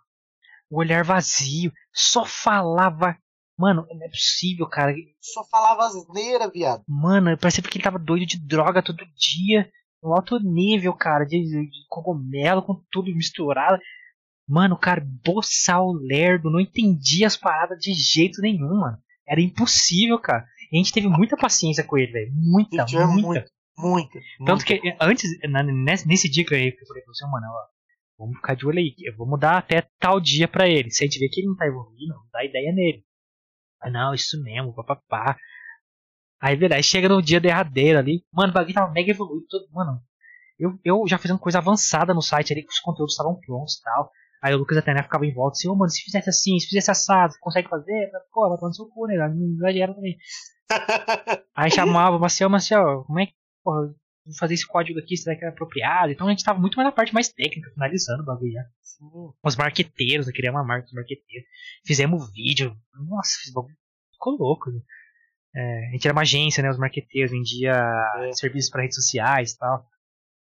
O olhar vazio, só falava. Mano, não é possível, cara. Só falava asneira, viado. Mano, parecia que ele tava doido de droga todo dia. Um alto nível, cara, de, de cogumelo com tudo misturado. Mano, cara, boçal lerdo, não entendia as paradas de jeito nenhum, mano. Era impossível, cara. E a gente teve muita paciência com ele, velho. Muita, muita. muito, Muita. Tanto muita. que antes, nesse, dia que eu falei pra você, mano, ó, vamos ficar de olho aí. Eu vou mudar até tal dia pra ele. Se a gente ver que ele não tá evoluindo, não dá ideia nele. Ah, não, isso mesmo, papapá. Aí, aí chega no dia derradeiro ali. Mano, o bagulho tava mega evoluído. Todo, mano, eu, eu já fazendo coisa avançada no site ali, que os conteúdos estavam prontos e tal. Aí o Lucas até né, ficava em volta assim, ô mano, se fizesse assim, se fizesse assado, consegue fazer? Pô, vai tomar no seu cu, né? Não exagera também. Aí chamava o Marcel, Marcel, como é que, porra, fazer esse código aqui, será que é apropriado? Então a gente tava muito mais na parte mais técnica, finalizando o bagulho já. Sim. Os marqueteiros, eu queria uma marca dos marqueteiros. Fizemos vídeo, nossa, fiz bagulho, ficou louco. né? É, a gente era uma agência, né? Os marqueteiros vendia É. serviços para redes sociais e tal.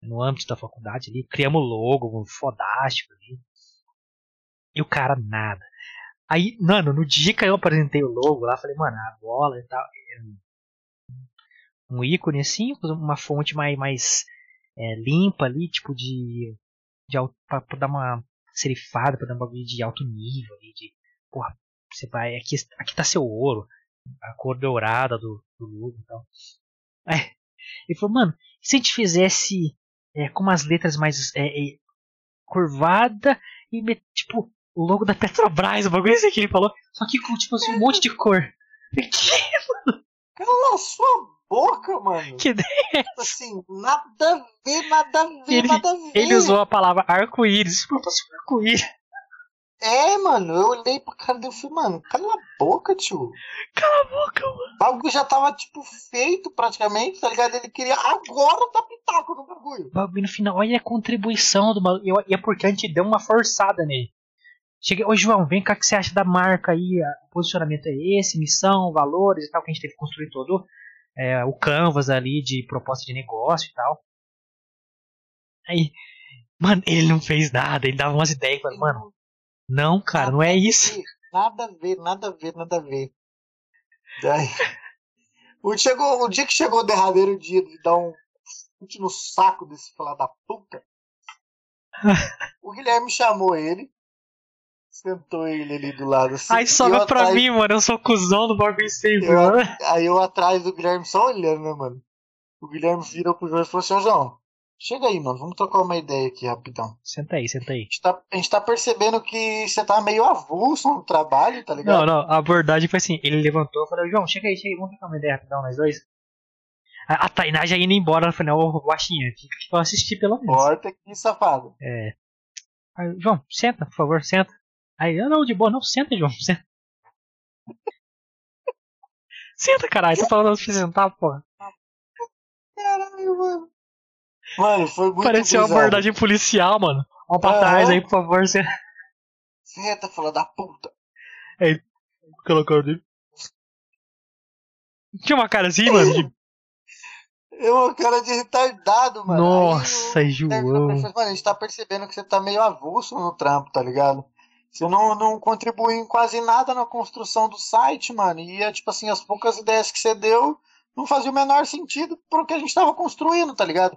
No âmbito da faculdade ali. Criamos logo, fodástico ali. E o cara nada. Aí, mano, no dia que eu apresentei o logo lá, falei, mano, a bola e tal. Um ícone assim, uma fonte mais, mais é, limpa ali, tipo de. de pra, pra dar uma serifada, pra dar um bagulho de alto nível ali, de. Porra, você vai. Aqui, aqui tá seu ouro. A cor dourada do, do logo e tal. É. Ele falou, mano, se a gente fizesse é, com umas letras mais é, é, curvada e tipo o logo da Petrobras, o bagulho assim que ele falou, só que com tipo assim, um monte de cor. Cala a sua boca, mano. Que ideia Tipo assim, nada a ver, nada a ver, Ele- nada a ver. Ele usou a palavra arco-íris. Pô, passou arco-íris. É, mano, eu olhei pro cara e falei, mano, cala a boca, tio. Cala a boca, mano. O bagulho já tava, tipo, feito praticamente, tá ligado? Ele queria agora dar pitaco no bagulho. O bagulho no final, olha a contribuição do maluco. E é porque a gente deu uma forçada nele. Cheguei, ô João, vem cá, o que você acha da marca aí? O posicionamento é esse, missão, valores e tal, que a gente teve que construir todo é, o canvas ali de proposta de negócio e tal. Aí, mano, ele não fez nada, ele dava umas ideias, falando, mano, não, cara, não é isso. Nada a ver, nada a ver, nada a ver. Daí, o, chegou, o dia que chegou o derradeiro dia de dar um chute no saco desse filho da puta, o Guilherme chamou ele, sentou ele ali do lado assim. Aí sobra pra atrás- mim, mano, eu sou cuzão do bagulho sempre, Eu- mano. Aí eu atrás do Guilherme só olhando, né, mano? O Guilherme virou pro João e falou assim, ô João, Chega aí, mano. Vamos trocar uma ideia aqui rapidão. Senta aí, senta aí. A gente tá, a gente tá percebendo que você tá meio avulso no trabalho, tá ligado? Não, não, a abordagem foi assim, ele levantou e falou, João, chega aí, chega aí, vamos trocar uma ideia rapidão, nós dois. A, a Tainá já indo embora, ela falou, não, baixinha, fica aqui pra assistir pelo menos. Corta aqui, safado. É. Aí, João, senta, por favor, senta. Aí, ah, não, de boa, não, senta, João, senta. senta, caralho, você falando pra você sentar, porra. Caralho, mano. Mano, foi muito Pareceu uma abordagem policial, mano. Vamos pra Aham. trás aí, por favor, senta. Senta, fila da puta. Aquela cara dele. Tinha uma cara assim, mano, de Eu, uma cara de retardado, mano. Nossa, Aí, João. Mano, a gente tá percebendo que você tá meio avulso no trampo, tá ligado? Você não, não contribuiu em quase nada na construção do site, mano. E, é, tipo assim, as poucas ideias que você deu não faziam o menor sentido pro que a gente tava construindo, tá ligado?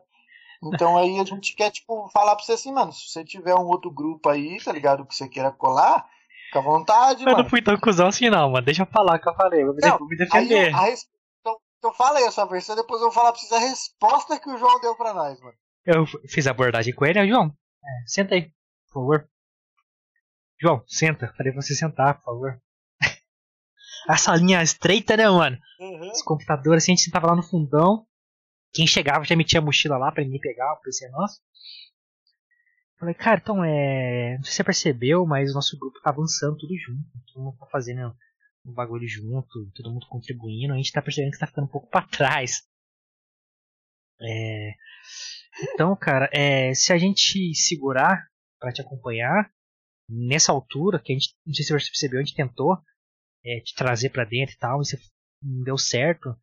Então aí a gente quer, tipo, falar pra você assim, mano, se você tiver um outro grupo aí, tá ligado, que você queira colar, fica à vontade, Eu mano. não fui tão cuzão assim, não, mano. Deixa eu falar o que eu falei. Vou Não, me Aí defender. eu, a res... então, eu falei a sua versão, depois eu vou falar pra vocês a resposta que o João deu pra nós, mano. Eu fiz a abordagem com ele, aí, João, é, senta aí, por favor. João, senta. Falei pra você sentar, por favor. a salinha estreita, né, mano? Os computadores, assim, a gente sentava lá no fundão. Quem chegava já metia a mochila lá pra ninguém pegar, o PC é nosso. Falei, cara, então é. Não sei se você percebeu, mas o nosso grupo tá avançando tudo junto. Todo mundo tá fazendo um bagulho junto, todo mundo contribuindo. A gente tá percebendo que tá ficando um pouco pra trás. É. Então, cara, é, se a gente segurar pra te acompanhar, nessa altura, que a gente, não sei se você percebeu, a gente tentou é, te trazer pra dentro e tal, e você não deu certo,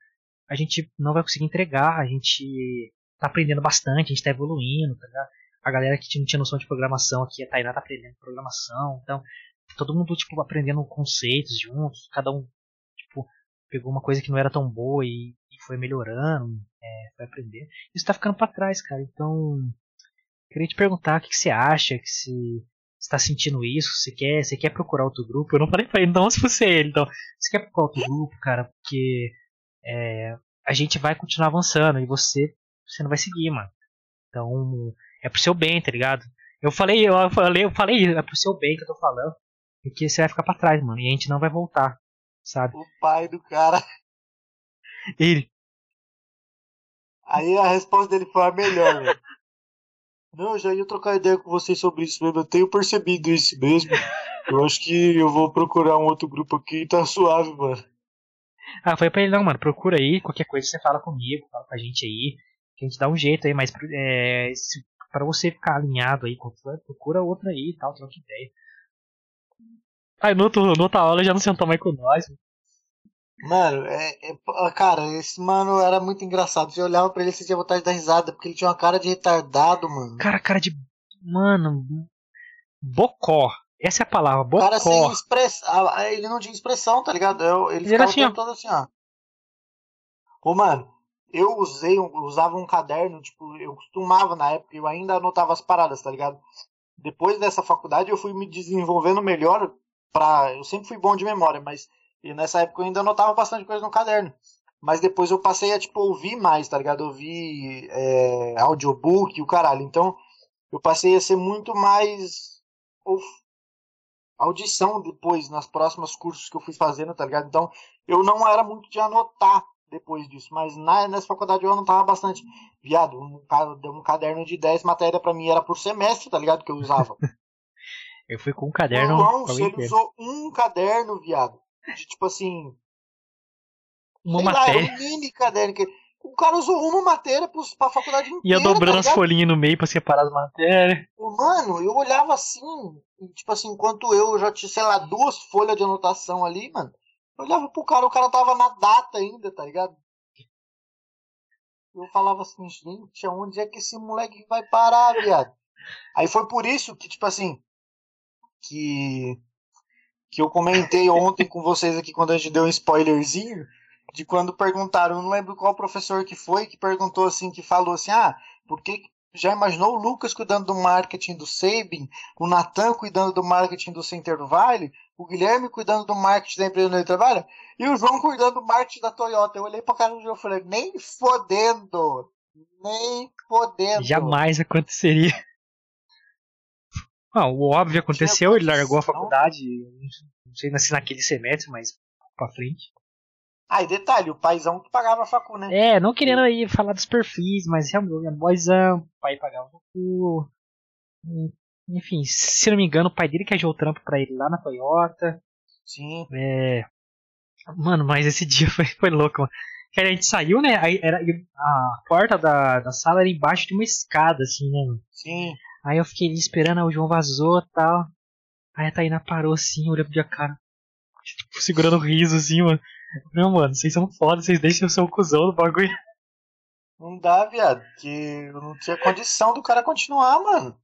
a gente não vai conseguir entregar, a gente tá aprendendo bastante, a gente tá evoluindo, tá ligado? A galera que não tinha noção de programação aqui, a Tainá tá aprendendo programação, então todo mundo, tipo, aprendendo conceitos juntos, cada um, tipo, pegou uma coisa que não era tão boa e, e foi melhorando, é, foi aprender. Isso tá ficando pra trás, cara, então queria te perguntar o que, que você acha, que se está sentindo isso, você quer, você quer procurar outro grupo? Eu não falei pra ele, não, se fosse ele, então, você quer procurar outro grupo, cara, porque é, a gente vai continuar avançando e você, você não vai seguir, mano. Então, é pro seu bem, tá ligado? Eu falei, eu falei, eu falei, é pro seu bem que eu tô falando. Porque você vai ficar pra trás, mano, e a gente não vai voltar, sabe? O pai do cara. Ele, Aí a resposta dele foi a melhor, velho. Não, eu já ia trocar ideia com vocês sobre isso mesmo. Eu tenho percebido isso mesmo. Eu acho que eu vou procurar um outro grupo aqui tá suave, mano. ah, foi pra ele, não, mano, procura aí, qualquer coisa você fala comigo, fala com a gente aí, que a gente dá um jeito aí, mas é, se, pra você ficar alinhado aí, procura outra aí e tal, troca ideia. Aí no outro, outra aula já não sentou mais com nós. Mano, é, é- cara, esse mano era muito engraçado. Você olhava pra ele e você tinha vontade de dar risada, porque ele tinha uma cara de retardado, mano. Cara, cara de. Mano. Bocó. Essa é a palavra, O cara sem bocó. expressão. Ele não tinha expressão, tá ligado? Eu, ele Ele ficava era assim, o tempo todo assim, ó. Ô, mano, eu usei, um- usava um caderno, tipo, eu costumava na época, eu ainda anotava as paradas, tá ligado? Depois dessa faculdade eu fui me desenvolvendo melhor pra. Eu sempre fui bom de memória, mas e nessa época eu ainda anotava bastante coisa no caderno. Mas depois eu passei a, tipo, ouvir mais, tá ligado? Ouvir é, audiobook e o caralho. Então, eu passei a ser muito mais audição depois, nas próximas cursos que eu fui fazendo, tá ligado? Então, eu não era muito de anotar depois disso, mas na, nessa faculdade eu anotava bastante. Viado, um, um caderno de 10 matérias pra mim era por semestre, tá ligado? Que eu usava. Eu fui com um caderno. Se vida ele usou um caderno, viado, de tipo assim, Uma lá, matéria. era um mini caderno. Que... O cara usou uma matéria pros, pra faculdade inteira. Ia dobrando tá as folhinhas no meio pra separar as matérias. Mano, eu olhava assim, e, tipo assim, enquanto eu já tinha, sei lá, duas folhas de anotação ali, mano. Eu olhava pro cara, o cara tava na data ainda, tá ligado? Eu falava assim, gente, aonde é que esse moleque vai parar, viado? Aí foi por isso que, tipo assim, que, que eu comentei ontem com vocês aqui quando a gente deu um spoilerzinho, de quando perguntaram, não lembro qual professor que foi, que perguntou assim, que falou assim, ah, por que já imaginou o Lucas cuidando do marketing do Sabin, o Natan cuidando do marketing do Center do Vale, o Guilherme cuidando do marketing da empresa onde ele trabalha, e o João cuidando do marketing da Toyota. Eu olhei pra cara do João e falei, nem fodendo, Nem podendo. Jamais aconteceria. Ah, o óbvio aconteceu, ele largou a faculdade, não sei se naquele semestre, mas pra frente. Ah, e detalhe, o paizão que pagava a facu, né? É, não querendo aí falar dos perfis, mas realmente, boizão, o pai pagava a facu. Enfim, se não me engano, o pai dele que o trampo pra ele lá na Toyota. Sim. É. Mano, mas esse dia foi, foi louco, mano. Que a gente saiu, né? Aí era, a porta da, da sala era embaixo de uma escada, assim, né? Sim. Aí eu fiquei ali esperando, o João vazou e tal. Aí a Tainá parou assim, olhando pra cara. Tipo, segurando o riso assim, mano. Não, mano, vocês são foda, vocês deixam o seu cuzão no bagulho. Não dá, viado, que não tinha condição do cara continuar, mano.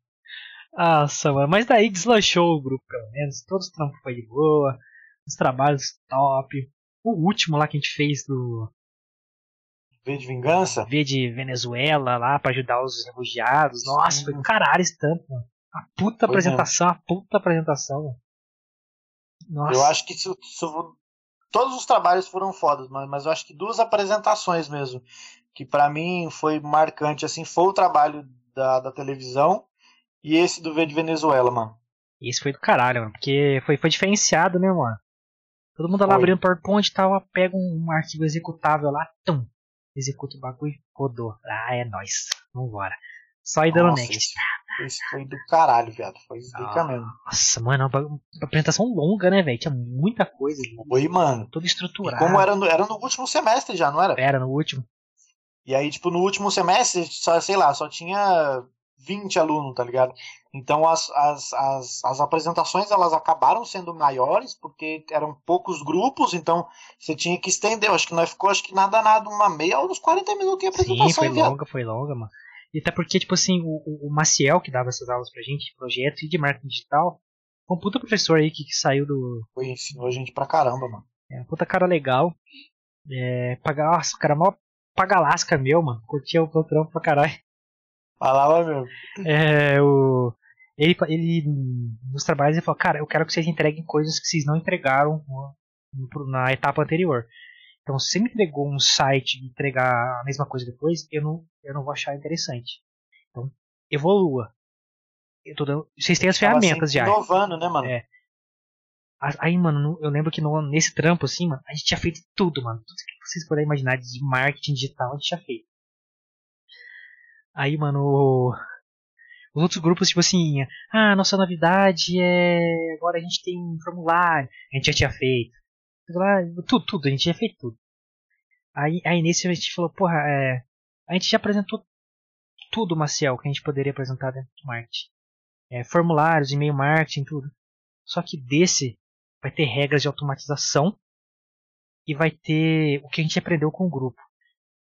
Nossa, mano, mas daí deslanchou o grupo, pelo menos. Todos os trampos foi de boa, os trabalhos top. O último lá que a gente fez do. V de Vingança? V de Venezuela lá pra ajudar os refugiados. Nossa, Sim. foi do caralho esse tampo, mano. A puta foi apresentação, a puta apresentação, mano. Nossa. Eu acho que isso, isso, todos os trabalhos foram fodas, mas, mas eu acho que duas apresentações mesmo. Que para mim foi marcante, assim, foi o trabalho da, da televisão e esse do V de Venezuela, mano. Esse foi do caralho, mano. Porque foi, foi diferenciado, né, mano? Todo mundo lá abrindo PowerPoint e tal, pega um, um, arquivo executável lá, tum, executa o bagulho, rodou. Ah, é nóis. Vambora. Só ir dando Nossa, next. Esse, esse, foi do caralho, viado. Foi zica ah, mesmo. Nossa, mano, uma, apresentação longa, né, velho? Tinha muita coisa. Foi, mano. Tudo estruturado. E como era no, era no último semestre já, não era? Era, no último. E aí, tipo, no último semestre, só, sei lá, só tinha 20 alunos, tá ligado? Então as, as, as, as apresentações elas acabaram sendo maiores porque eram poucos grupos, então você tinha que estender. Eu acho que nós ficou acho que nada nada uma meia ou uns 40 minutos de apresentação. Sim, foi longa, foi longa, mano. E até porque, tipo assim, o, o Maciel que dava essas aulas pra gente de projetos e de marketing digital, foi um puta professor aí que, que saiu do. Foi, ensinou a gente pra caramba, mano. É, puta cara legal. É, pagar, nossa, o cara mó pagalasca meu, mano. Curtia o trampo pra caralho. Falava mesmo. É, o, ele, ele, nos trabalhos, ele falou: Cara, eu quero que vocês entreguem coisas que vocês não entregaram na etapa anterior. Então, se você me entregou um site e entregar a mesma coisa depois, eu não, eu não vou achar interessante. Então, evolua. Eu tô dando, vocês têm as ferramentas já. Inovando, né, mano? É. Aí, mano, eu lembro que no, nesse trampo, assim, mano, a gente tinha feito tudo, mano. Tudo que vocês puderem imaginar de marketing digital, a gente tinha feito. Aí, mano, os outros grupos, tipo assim, ah, nossa novidade é. Agora a gente tem um formulário. A gente já tinha feito. Tudo, tudo, a gente já feito tudo. Aí, aí nesse a gente falou, porra, é, a gente já apresentou tudo, Maciel, que a gente poderia apresentar dentro do marketing. É, formulários, e-mail marketing, tudo. Só que desse vai ter regras de automatização e vai ter o que a gente aprendeu com o grupo.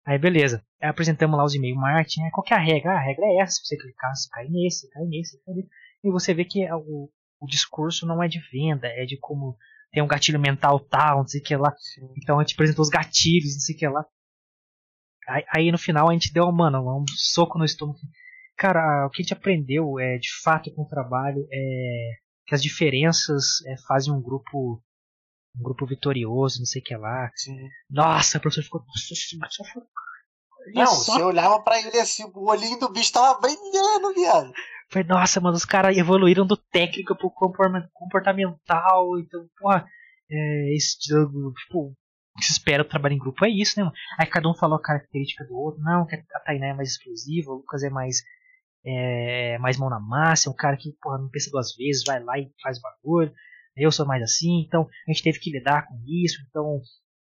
Aí beleza, aí apresentamos lá os e-mail marketing, né? qual que é a regra? Ah, a regra é essa, você clicar, você cai nesse, cai nesse, cai nesse. E você vê que o, o discurso não é de venda, é de como tem um gatilho mental tal, não sei o que lá. Então a gente apresentou os gatilhos, não sei o que lá. Aí, aí no final a gente deu, mano, um soco no estômago. Cara, o que a gente aprendeu é, de fato com o trabalho é que as diferenças é, fazem um grupo um grupo vitorioso, não sei o que lá. Sim. Nossa, o professor ficou. Nossa, não, só... você olhava para ele assim, o olhinho do bicho tava brilhando, viado. Foi, nossa, mano, os caras evoluíram do técnico pro comportamental, então, porra, é, esse, tipo, o que se espera do trabalho em grupo é isso, né, mano? Aí cada um falou a característica do outro, não, a Tainá é mais explosiva, o Lucas é mais, é, mais mão na massa, é um cara que, porra, não pensa duas vezes, vai lá e faz o bagulho eu sou mais assim, então a gente teve que lidar com isso, então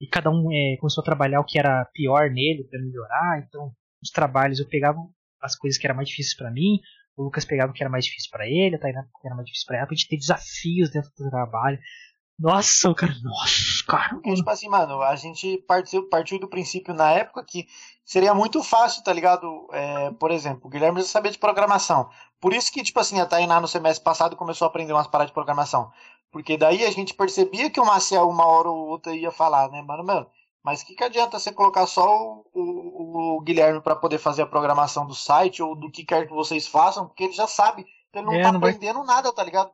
e cada um é, começou a trabalhar o que era pior nele para melhorar, então os trabalhos eu pegava as coisas que eram mais difíceis para mim, o Lucas pegava o que era mais difícil para ele, a Tainá o que era mais difícil para ela, pra gente ter desafios dentro do trabalho. Nossa, cara, nossa, cara. Mano. Tipo assim, mano, a gente partiu, partiu do princípio na época que seria muito fácil, tá ligado? É, por exemplo, o Guilherme já sabia de programação. Por isso que, tipo assim, a Tainá no semestre passado começou a aprender umas paradas de programação. Porque daí a gente percebia que o Maciel uma hora ou outra ia falar, né, mano, mano, mas o que, que adianta você colocar só o, o, o Guilherme para poder fazer a programação do site ou do que quer que vocês façam, porque ele já sabe, ele não é, tá não aprendendo vai... nada, tá ligado?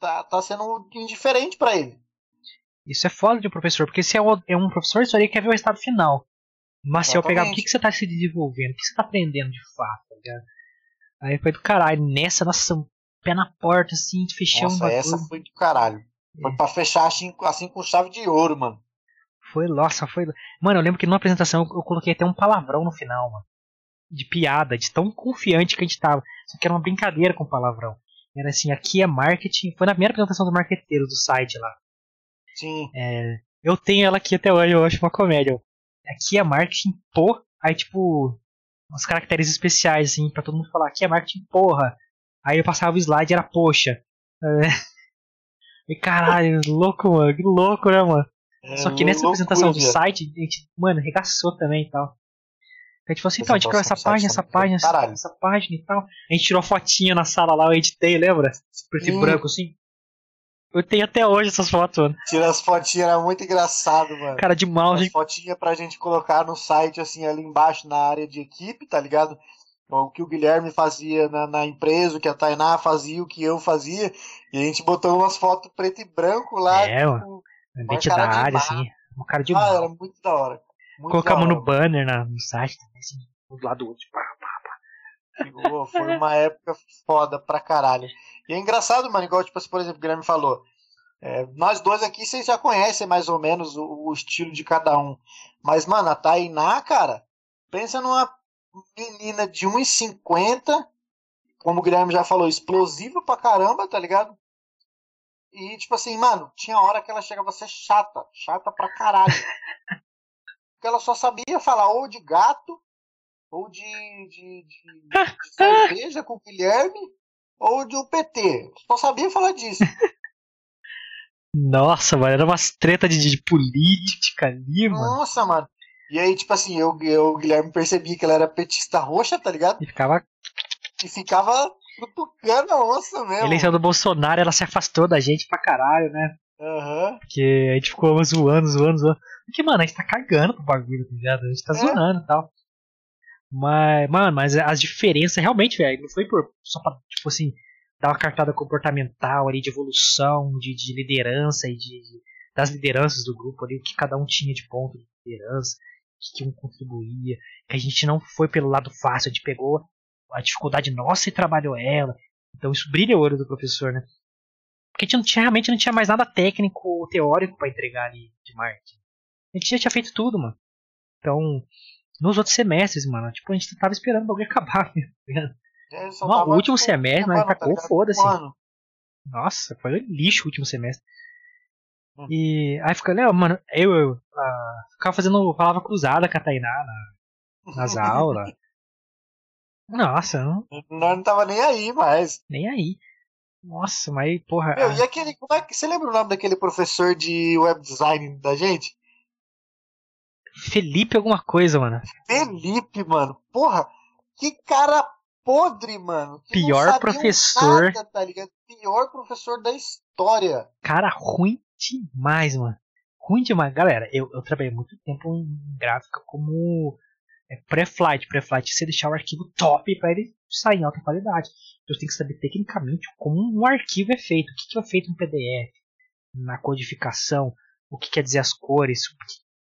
Tá, tá sendo indiferente para ele. Isso é foda de um professor, porque se é um professor, isso aí quer ver o resultado final. Maciel pegava o que, que você tá se desenvolvendo, o que você tá aprendendo de fato, tá ligado? Aí foi do caralho. Nessa, nossa, pé na porta, assim, fechamos Nossa, um essa foi do caralho. Foi é. pra fechar assim, assim com chave de ouro, mano. Foi, nossa, foi. Mano, eu lembro que numa apresentação eu coloquei até um palavrão no final, mano. De piada, de tão confiante que a gente tava. Só que era uma brincadeira com palavrão. Era assim, aqui é marketing. Foi na primeira apresentação do marqueteiro do site lá. Sim. É, eu tenho ela aqui até hoje, eu acho uma comédia. Aqui é marketing, pô. Aí, tipo, uns caracteres especiais, assim, pra todo mundo falar. Aqui é marketing, porra. Aí eu passava o slide era poxa. É. E caralho, louco, mano. Que louco, né, mano? É, Só que nessa loucura, apresentação do site, a gente, mano, regaçou também e tal. A gente falou assim, então, a gente criou essa página, essa página, essa, essa, página e tal. A gente tirou fotinha na sala lá, eu editei, lembra? Preto e branco, assim. Eu tenho até hoje essas fotos, mano. Tirar as fotinhas era muito engraçado, mano. Cara de mouse. As fotinhas pra gente colocar no site, assim, ali embaixo na área de equipe, tá ligado? O que o Guilherme fazia na, na empresa, o que a Tainá fazia, o que eu fazia. E a gente botou umas fotos preto e branco lá. É, tipo. Identidade, assim. Um cara de Ah, era muito da hora. Muito Colocamos no banner na, no site também, assim, do lado do outro. Pá, pá, pá. Foi uma época foda pra caralho. E é engraçado, mano, igual, tipo, por exemplo, o Guilherme falou. É, nós dois aqui, vocês já conhecem mais ou menos o, o, estilo de cada um. Mas, mano, a Tainá, cara, pensa numa menina de 1,50, como o Guilherme já falou, explosiva pra caramba, tá ligado? E, tipo assim, mano, tinha hora que ela chegava a ser chata, chata pra caralho. Porque ela só sabia falar ou de gato, ou de, de, de, de cerveja com o Guilherme, ou de um PT. Só sabia falar disso. Nossa, mano, era umas treta de, de política ali, mano. Nossa, mano. E aí, tipo assim, eu, eu, Guilherme percebi que ela era petista roxa, tá ligado? E ficava. E ficava cutucando a onça mesmo. Eleição do Bolsonaro, ela se afastou da gente pra caralho, né? Aham. Uhum. Porque a gente ficou zoando, zoando, zoando. Porque, mano, a gente tá cagando pro bagulho, tá ligado? A gente tá é. zoando e tal. Mas, mano, mas as diferenças realmente, velho, não foi por só pra, tipo assim, dar uma cartada comportamental ali de evolução, de, de liderança e de, das lideranças do grupo ali, o que cada um tinha de ponto de liderança que um contribuía, que a gente não foi pelo lado fácil, a gente pegou a dificuldade nossa e trabalhou ela. Então isso brilha o olho do professor, né? Porque a gente não tinha, realmente não tinha mais nada técnico ou teórico para entregar ali de marketing. A gente já tinha feito tudo, mano. Então, nos outros semestres, mano, tipo, a gente tava esperando o bagulho acabar, né? É, no último semestre, nós tacou tá foda-se. Nossa, foi lixo o último semestre. Hum. E aí fica, Léo, mano, eu, eu uh, ficava fazendo palavra cruzada com a Tainá na, nas aulas. Nossa, não. Nós não tava nem aí mais. Nem aí. Nossa, mas porra. Meu, e aquele. Como é que, você lembra o nome daquele professor de web design da gente? Felipe alguma coisa, mano. Felipe, mano. Porra, que cara podre, mano. Pior professor. Nada, tá ligado? Pior professor da história. Cara ruim demais, mano. Ruim demais. Galera, eu, eu trabalhei muito tempo em gráfica como é, pré-flight. Pré-flight você deixar o arquivo top para ele sair em alta qualidade. Então você tem que saber tecnicamente como um arquivo é feito. O que, que é feito no PDF, na codificação, o que quer dizer as cores,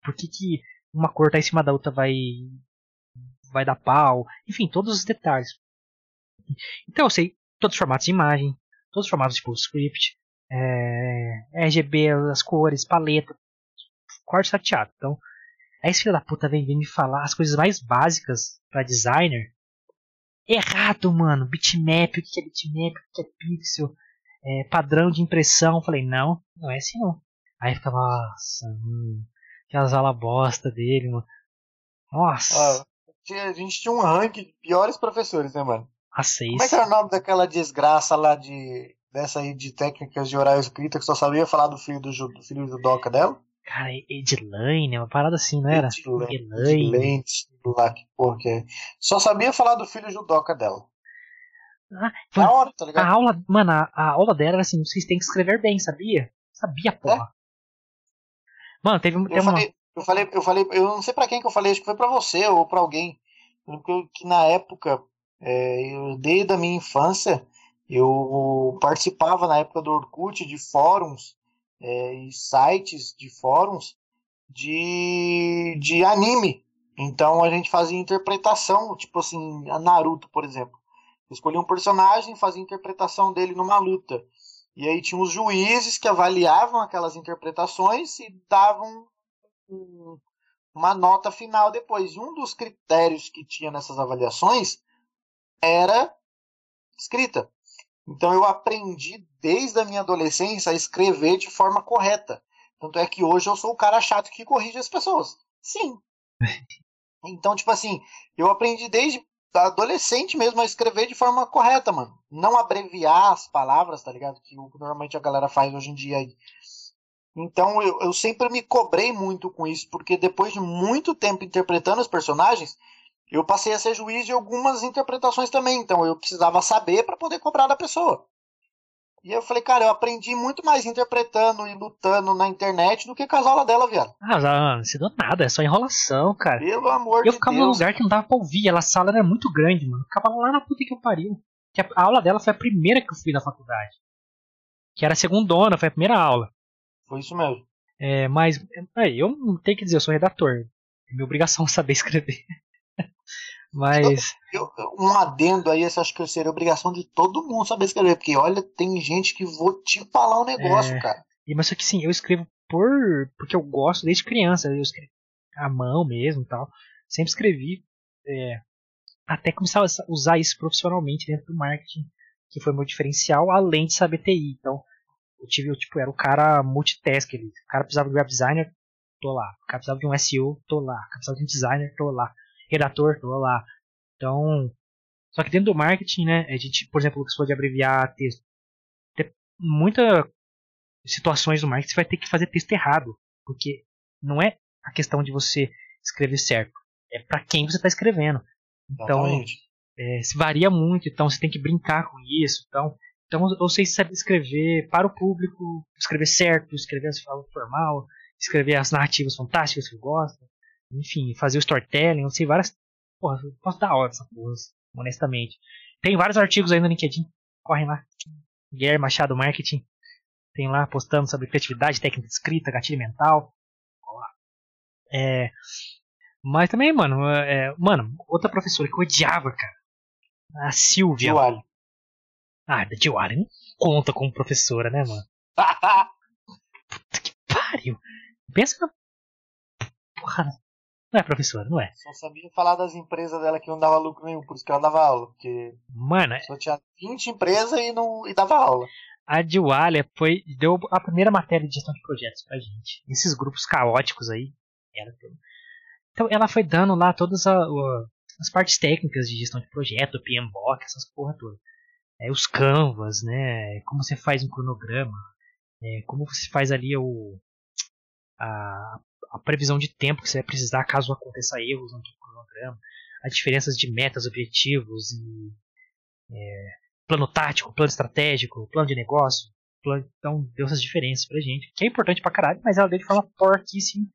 por que, que uma cor tá em cima da outra vai vai dar pau, enfim, todos os detalhes. Então eu sei todos os formatos de imagem, todos os formatos tipo script, é, RGB, as cores, paleta, corte chateado. Então, aí esse filho da puta vem, vem me falar as coisas mais básicas para designer. Errado, mano. Bitmap, o que é bitmap, o que é pixel, é, padrão de impressão. Falei, não, não é assim não. Aí ficava, nossa, hum, aquelas aulas bosta dele, mano. Nossa. Ah, a gente tinha um ranking de piores professores, né, mano? A seis. Como é que era o nome daquela desgraça lá de dessa aí de técnicas de oral escrita que só sabia falar do filho do, do filho do Doca dela? Cara, Edlane, uma parada assim, não era? Edlane. Edlane, lá que porra que é. Só sabia falar do filho judoca dela. Ah, Na hora, tá ligado? A aula, mano, a, a, aula dela era assim, vocês têm que escrever bem, sabia? Sabia, porra. É? Mano, teve, eu falei, Eu falei, eu falei, eu não sei pra quem que eu falei, acho que foi pra você ou pra alguém. Porque que na época, é, eu, desde a minha infância, eu participava na época do Orkut de fóruns é, e sites de fóruns de, de anime. Então a gente fazia interpretação, tipo assim, a Naruto, por exemplo. Escolhia um personagem, fazia interpretação dele numa luta. E aí tinha os juízes que avaliavam aquelas interpretações e davam um, uma nota final depois. E um dos critérios que tinha nessas avaliações era escrita. Então eu aprendi desde a minha adolescência a escrever de forma correta. Tanto é que hoje eu sou o cara chato que corrige as pessoas. Sim. Então, tipo assim, eu aprendi desde adolescente mesmo a escrever de forma correta, mano. Não abreviar as palavras, tá ligado? Que normalmente a galera faz hoje em dia aí. Então eu, eu sempre me cobrei muito com isso, porque depois de muito tempo interpretando os personagens, eu passei a ser juiz de algumas interpretações também. Então eu precisava saber para poder cobrar da pessoa. E eu falei, cara, eu aprendi muito mais interpretando e lutando na internet do que com as aulas dela, viado. Ah, não se deu nada, é só enrolação, cara. Pelo amor eu de Deus. Eu ficava num lugar que não dava pra ouvir, ela, a sala era muito grande, mano. Eu ficava lá na puta que eu pariu. Que a, a aula dela foi a primeira que eu fui da faculdade. Que era a segundona, foi a primeira aula. Foi isso mesmo. É, mas, é, eu não tenho que dizer, eu sou redator. É minha obrigação saber escrever. Mas. Eu, eu, um adendo aí, essa acho que seria obrigação de todo mundo saber escrever. Porque olha, tem gente que vou te falar um negócio, é, cara. E, mas só que sim, eu escrevo por. porque eu gosto desde criança. Eu escrevo à mão mesmo e tal. Sempre escrevi. É, até começar a usar isso profissionalmente dentro do marketing, que foi meu diferencial, além de saber TI. Então, eu tive, eu, tipo, era o cara multitask. Ele, o cara precisava de web designer, tô lá. O cara precisava de um SEO, tô lá. O cara precisava de um designer, tô lá redator, tô lá. Então, só que dentro do marketing, né, a gente, por exemplo, se for de abreviar texto, tem muitas situações do marketing você vai ter que fazer texto errado, porque não é a questão de você escrever certo, é para quem você está escrevendo. Então, é, se varia muito, então você tem que brincar com isso. Então, então eu sei saber escrever para o público, escrever certo, escrever as falas formal, escrever as narrativas fantásticas que eu gosto enfim, fazer o storytelling, eu sei várias. Porra, eu posso dar hora essa porra, honestamente. Tem vários artigos aí no LinkedIn, correm lá. Guilherme Machado Marketing. Tem lá postando sobre criatividade, técnica de escrita, gatilho mental. É, mas também, mano, é, mano, outra professora que eu odiava, cara. A Silvia. Diwali. Ah, da Diwali não conta como professora, né, mano? Puta que pariu. Pensa na. Porra, não é professora, não é. Só sabia falar das empresas dela que não dava lucro nenhum, por isso que ela dava aula. Porque Mano, é- só tinha 20 empresas e, não, e dava aula. A Diwalia foi, deu a primeira matéria de gestão de projetos pra gente. Esses grupos caóticos aí. Ela, então ela foi dando lá todas a, as partes técnicas de gestão de projeto, PMBOK, essas porra toda. É, os canvas, né? Como você faz um cronograma. É, como você faz ali o, a, a previsão de tempo que você vai precisar caso aconteça erros no cronograma, as diferenças de metas, objetivos e é, plano tático, plano estratégico, plano de negócio. Plano, então deu essas diferenças pra gente, que é importante pra caralho, mas ela deu de forma porquíssima.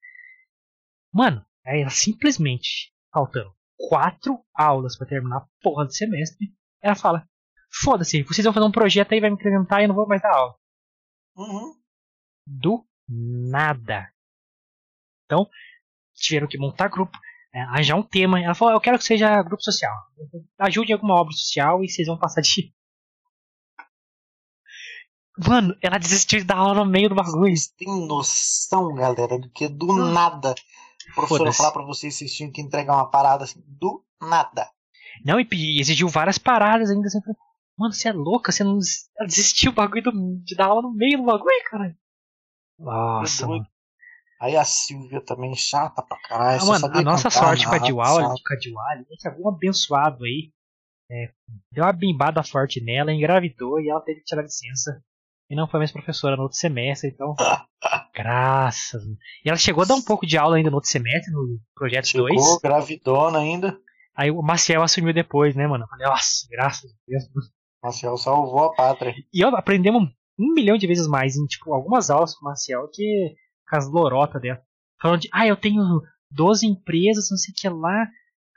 Mano, aí ela simplesmente, faltando quatro aulas para terminar a porra do semestre, ela fala: Foda-se, vocês vão fazer um projeto aí, vai me incrementar e eu não vou mais dar aula. Uhum. Do nada. Então, tiveram que montar grupo, é, arranjar um tema. Ela falou: Eu quero que seja grupo social. Ajude em alguma obra social e vocês vão passar de. Mano, ela desistiu da aula no meio do bagulho. Vocês têm noção, galera, do que do hum. nada o professor falar pra vocês vocês tinham que entregar uma parada assim, do nada. Não, e exigiu várias paradas ainda. Assim, Mano, você é louca? Você não desistiu o bagulho do, de dar aula no meio do bagulho, cara? Nossa, mano. Aí a Silvia também, chata pra caralho. Ah, mano, a nossa sorte com a Diwali, com a Diwali, é que algum abençoado aí é, deu uma bimbada forte nela, engravidou e ela teve que tirar licença. E não foi mais professora no outro semestre, então. graças. E ela chegou a dar um pouco de aula ainda no outro semestre, no projeto 2. Chegou, gravidona ainda. Aí o Maciel assumiu depois, né, mano? Eu falei, nossa, graças a Deus. Maciel salvou a pátria. E aprendemos um milhão de vezes mais em, tipo, algumas aulas com o Maciel que com as lorotas dela. Falando de, ah, eu tenho 12 empresas, não sei o que lá.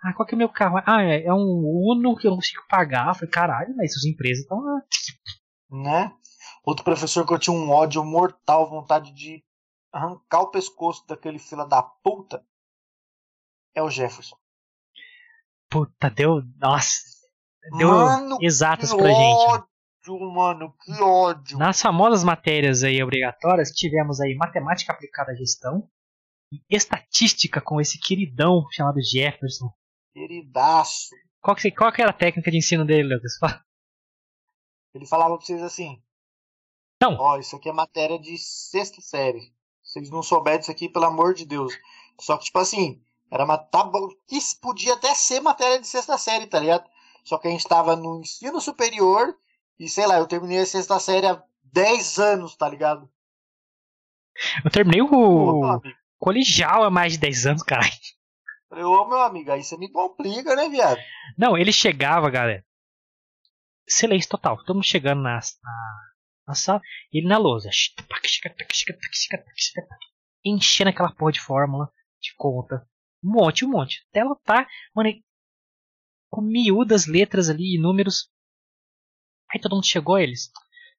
Ah, qual que é o meu carro? Ah, é, é um Uno que eu não consigo pagar. Eu falei, caralho, mas essas empresas estão lá. Né? Outro professor que eu tinha um ódio mortal, vontade de arrancar o pescoço daquele fila da puta. é o Jefferson. Puta, deu. Nossa. Deu Mano, exatas pra gente. Mano, que ódio. Nas famosas matérias aí obrigatórias, tivemos aí matemática aplicada à gestão e estatística com esse queridão chamado Jefferson. Queridaço. Qual que, qual que era a técnica de ensino dele, Lucas? Ele falava pra vocês assim: Não. Ó, isso aqui é matéria de sexta série. Se vocês não souberem disso aqui, pelo amor de Deus. Só que, tipo assim, era uma. Tá, bom, que podia até ser matéria de sexta série, tá ligado? Só que a gente tava no ensino superior e, sei lá, eu terminei a sexta série há 10 anos, tá ligado? Eu terminei o amigo. colegial há mais de 10 anos, caralho. Falei, ô, meu amigo, aí você me complica, né, viado? Não, ele chegava, galera. Silêncio total. Todo mundo chegando na, na, na sala. Ele na lousa. Enchendo aquela porra de fórmula de conta. Um monte, um monte. Até ela tá, mano, com miúdas letras ali e números. Aí todo mundo chegou, eles.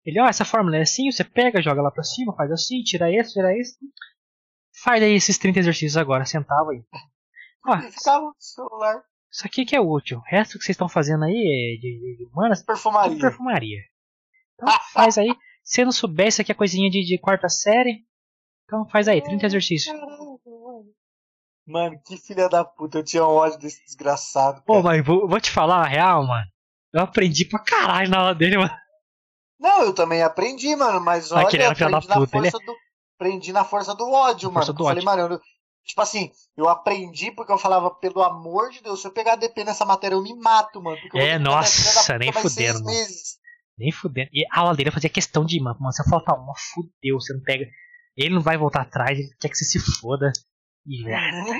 Ele, ó, essa fórmula é assim, você pega, joga lá pra cima, faz assim, tira esse, tira esse. Faz aí esses 30 exercícios agora, sentava aí. Ó, celular, isso aqui que é útil. O resto que vocês estão fazendo aí é de, de, humanas, perfumaria. perfumaria. Então faz aí. Se não souber, isso aqui é coisinha de, de quarta série. Então faz aí, 30 exercícios. Mano. Que filha da puta. Eu tinha ódio desse desgraçado. Pô, cara. mas vou, vou te falar a real, mano. Eu aprendi pra caralho na aula dele, mano. Não, eu também aprendi, mano, mas olha, Aquele era filho da aprendi na, puta, ele é- força do, aprendi na força do ódio, Na mano. do Eu falei, ódio. mano, eu- tipo assim, eu aprendi porque eu falava, pelo amor de Deus, se eu pegar DP nessa matéria, eu me mato, mano. É, nossa, nem fudendo. Nem fudendo. E a aula dele fazia questão de, mano, mano, se eu faltar uma, fudeu. Você não pega. Ele não vai voltar atrás, ele quer que você se foda. E, Uhum.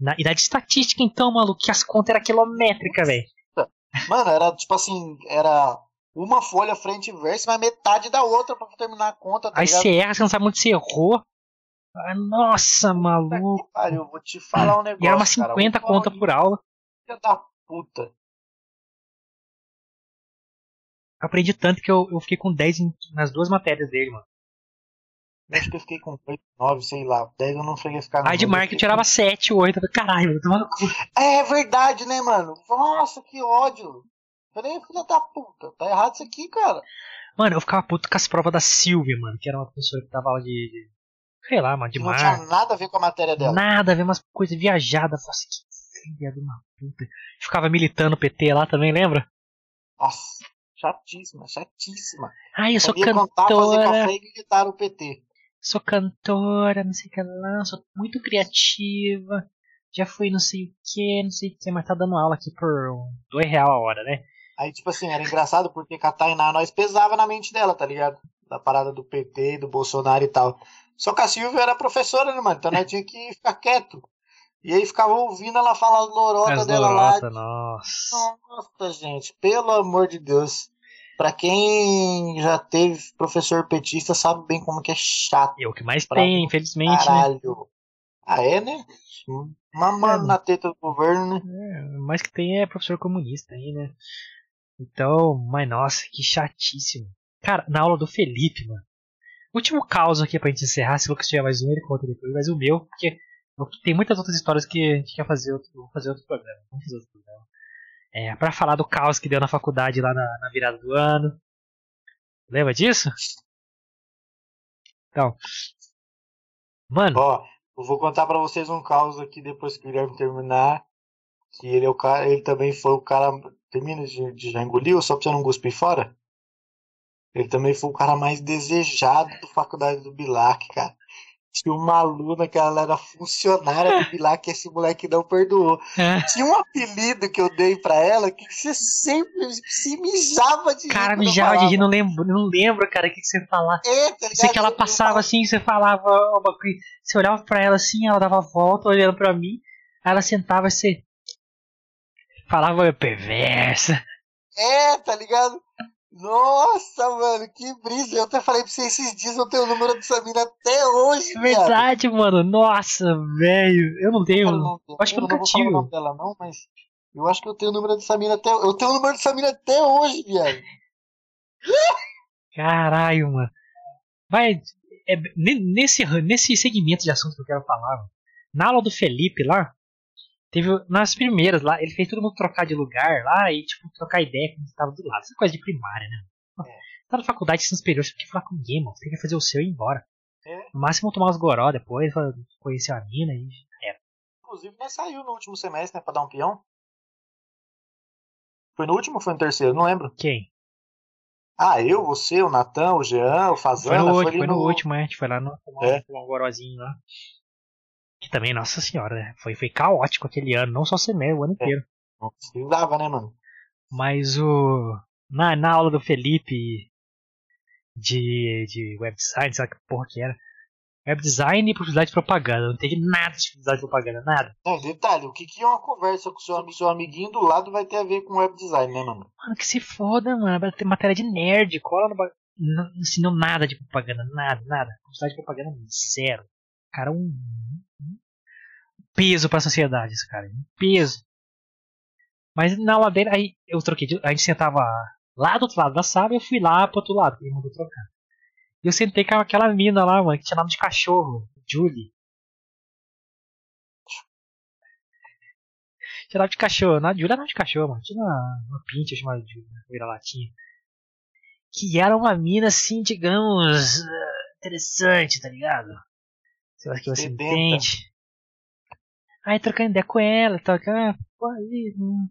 na, e na de estatística, então, maluco, que as contas eram quilométricas, velho. Mano, era tipo assim, era uma folha frente e verso, mas metade da outra pra terminar a conta, tá Aí ligado? você erra, você não sabe onde você errou. Ah, nossa, maluco. Cara, eu vou te falar um negócio. E era umas cara, 50 uma conta por aula. Filha da puta. Eu aprendi tanto que eu, eu fiquei com 10 em- nas duas matérias dele, mano. Acho que eu fiquei com 8, 9, sei lá. 10 eu não cheguei a ficar Aí de mas eu marketing eu fiquei tirava 7, 8. Caralho, mano, É verdade, né, mano? Nossa, que ódio. Falei, filha da puta, tá errado isso aqui, cara. Mano, eu ficava puto com as provas da Silvia, mano, que era uma pessoa que tava aula de. de sei lá, mano, de não mar. tinha nada a ver com a matéria dela. Nada a ver, umas coisas viajadas. Falei assim, que filha de uma puta. Ficava militando o PT lá também, lembra? Nossa, chatíssima, chatíssima. Ai, eu sou Sabia contar, fazer cantora. café e militar o PT. Sou cantora, não sei o que lá, sou muito criativa. Já fui não sei o que, não sei o que, mas tá dando aula aqui por dois real a hora, né? Aí, tipo assim, era engraçado porque com a Tainá nós pesava na mente dela, tá ligado? Da parada do PT, do Bolsonaro e tal. Só que a Silvia era professora, né, mano? Então nós tinha que ficar quieto. E aí ficava ouvindo ela falar as lorotas As dela lá. lorotas, nossa. Nossa, gente, pelo amor de Deus. Pra quem já teve professor petista, sabe bem como que é chato. É o que mais tem, infelizmente, né? Caralho. Ah, é, né? Mamando É. na teta do governo, né? É, o mais que tem é professor comunista aí, né? Então, mas nossa, que chatíssimo. Cara, na aula do Felipe, mano. Último caos aqui pra gente encerrar. Se o Lucas tiver mais um, ele conta depois. Mas o meu, porque tem muitas outras histórias que a gente quer fazer outro, vou fazer outro programa. Vamos fazer outro programa. É, pra falar do caos que deu na faculdade lá na, na virada do ano. Lembra disso? Então. Mano, Ó, eu vou contar pra vocês um caos aqui depois que o Guilherme terminar. Que ele é o cara, ele também foi o cara. Termina de, de já engoliu, só pra você não cuspir fora? Ele também foi o cara mais desejado da faculdade do Bilac, cara. Tinha uma aluna que ela era funcionária do Bilac e esse moleque não perdoou. é, Tinha um apelido que eu dei pra ela que você sempre se mijava de cara, mijava de falava. rir, não lembro, não lembro, cara, o que, que você falar. É, tá Sei ligado? que ela passava falava, assim, você falava, uma coisa- você olhava pra ela assim, ela dava volta olhando pra mim, aí ela sentava e você falava perversa. É, tá ligado? Nossa, mano, que brisa. Eu até falei pra você esses dias, eu tenho o número dessa mina até hoje, É verdade, mano. Nossa, velho. Eu não tenho. Cara, não- acho que eu não nunca vou falar tive. o nome dela não, mas eu acho que eu tenho o número dessa mina até Eu tenho o número dessa mina até hoje, viado. Caralho, mano. Vai. é, ne- nesse, nesse segmento de assunto que eu quero falar, mano, na aula do Felipe lá, Teve nas primeiras lá, ele fez todo mundo trocar de lugar lá e, tipo, trocar ideia quando estava do lado. Essa coisa de primária, né? É. Tá na faculdade, ensino superior, você tem que falar com ninguém, mano. Você tem que fazer o seu e ir embora. É. No máximo tomar uns goró depois, conhecer a mina e era. Inclusive, nós saiu no último semestre, né, pra dar um peão. Foi no último ou foi no terceiro? Não lembro. Quem? Ah, eu, você, o Natan, o Jean, o Fazana. Foi no, foi, foi no, no último, é. A gente foi lá no é. um gorozinho lá. E também, nossa senhora, né? Foi, foi caótico aquele ano, não só semestre, o ano é. inteiro. Não dava, né, mano? Mas o. Na, na aula do Felipe de, de web design, sabe que porra que era? Web design e publicidade de propaganda. Não entendi nada de publicidade de propaganda, nada. Não, detalhe, o que, que é uma conversa com seu, seu amiguinho do lado vai ter a ver com web design, né, mano? Mano, que se foda, mano. Vai ter matéria de nerd, cola no Não ensinou nada de propaganda, nada, nada. Publicidade de propaganda, zero. Cara, um, peso pra sociedade, esse cara. Um peso. Mas na dele, aí eu troquei. A gente sentava lá do outro lado da sala e eu fui lá pro outro lado, ele mandou trocar. E eu sentei com aquela mina lá, mano, que tinha nome de cachorro, Julie. Tinha nome de cachorro, na Julie era nome de cachorro, mano. Tinha uma, uma pincha chamada Julie, vira-latinha. Que era uma mina assim, digamos, interessante, tá ligado? Sei lá que você Sedenta. entende. Aí trocando ideia com ela, trocando, ah, pô, aí, hum,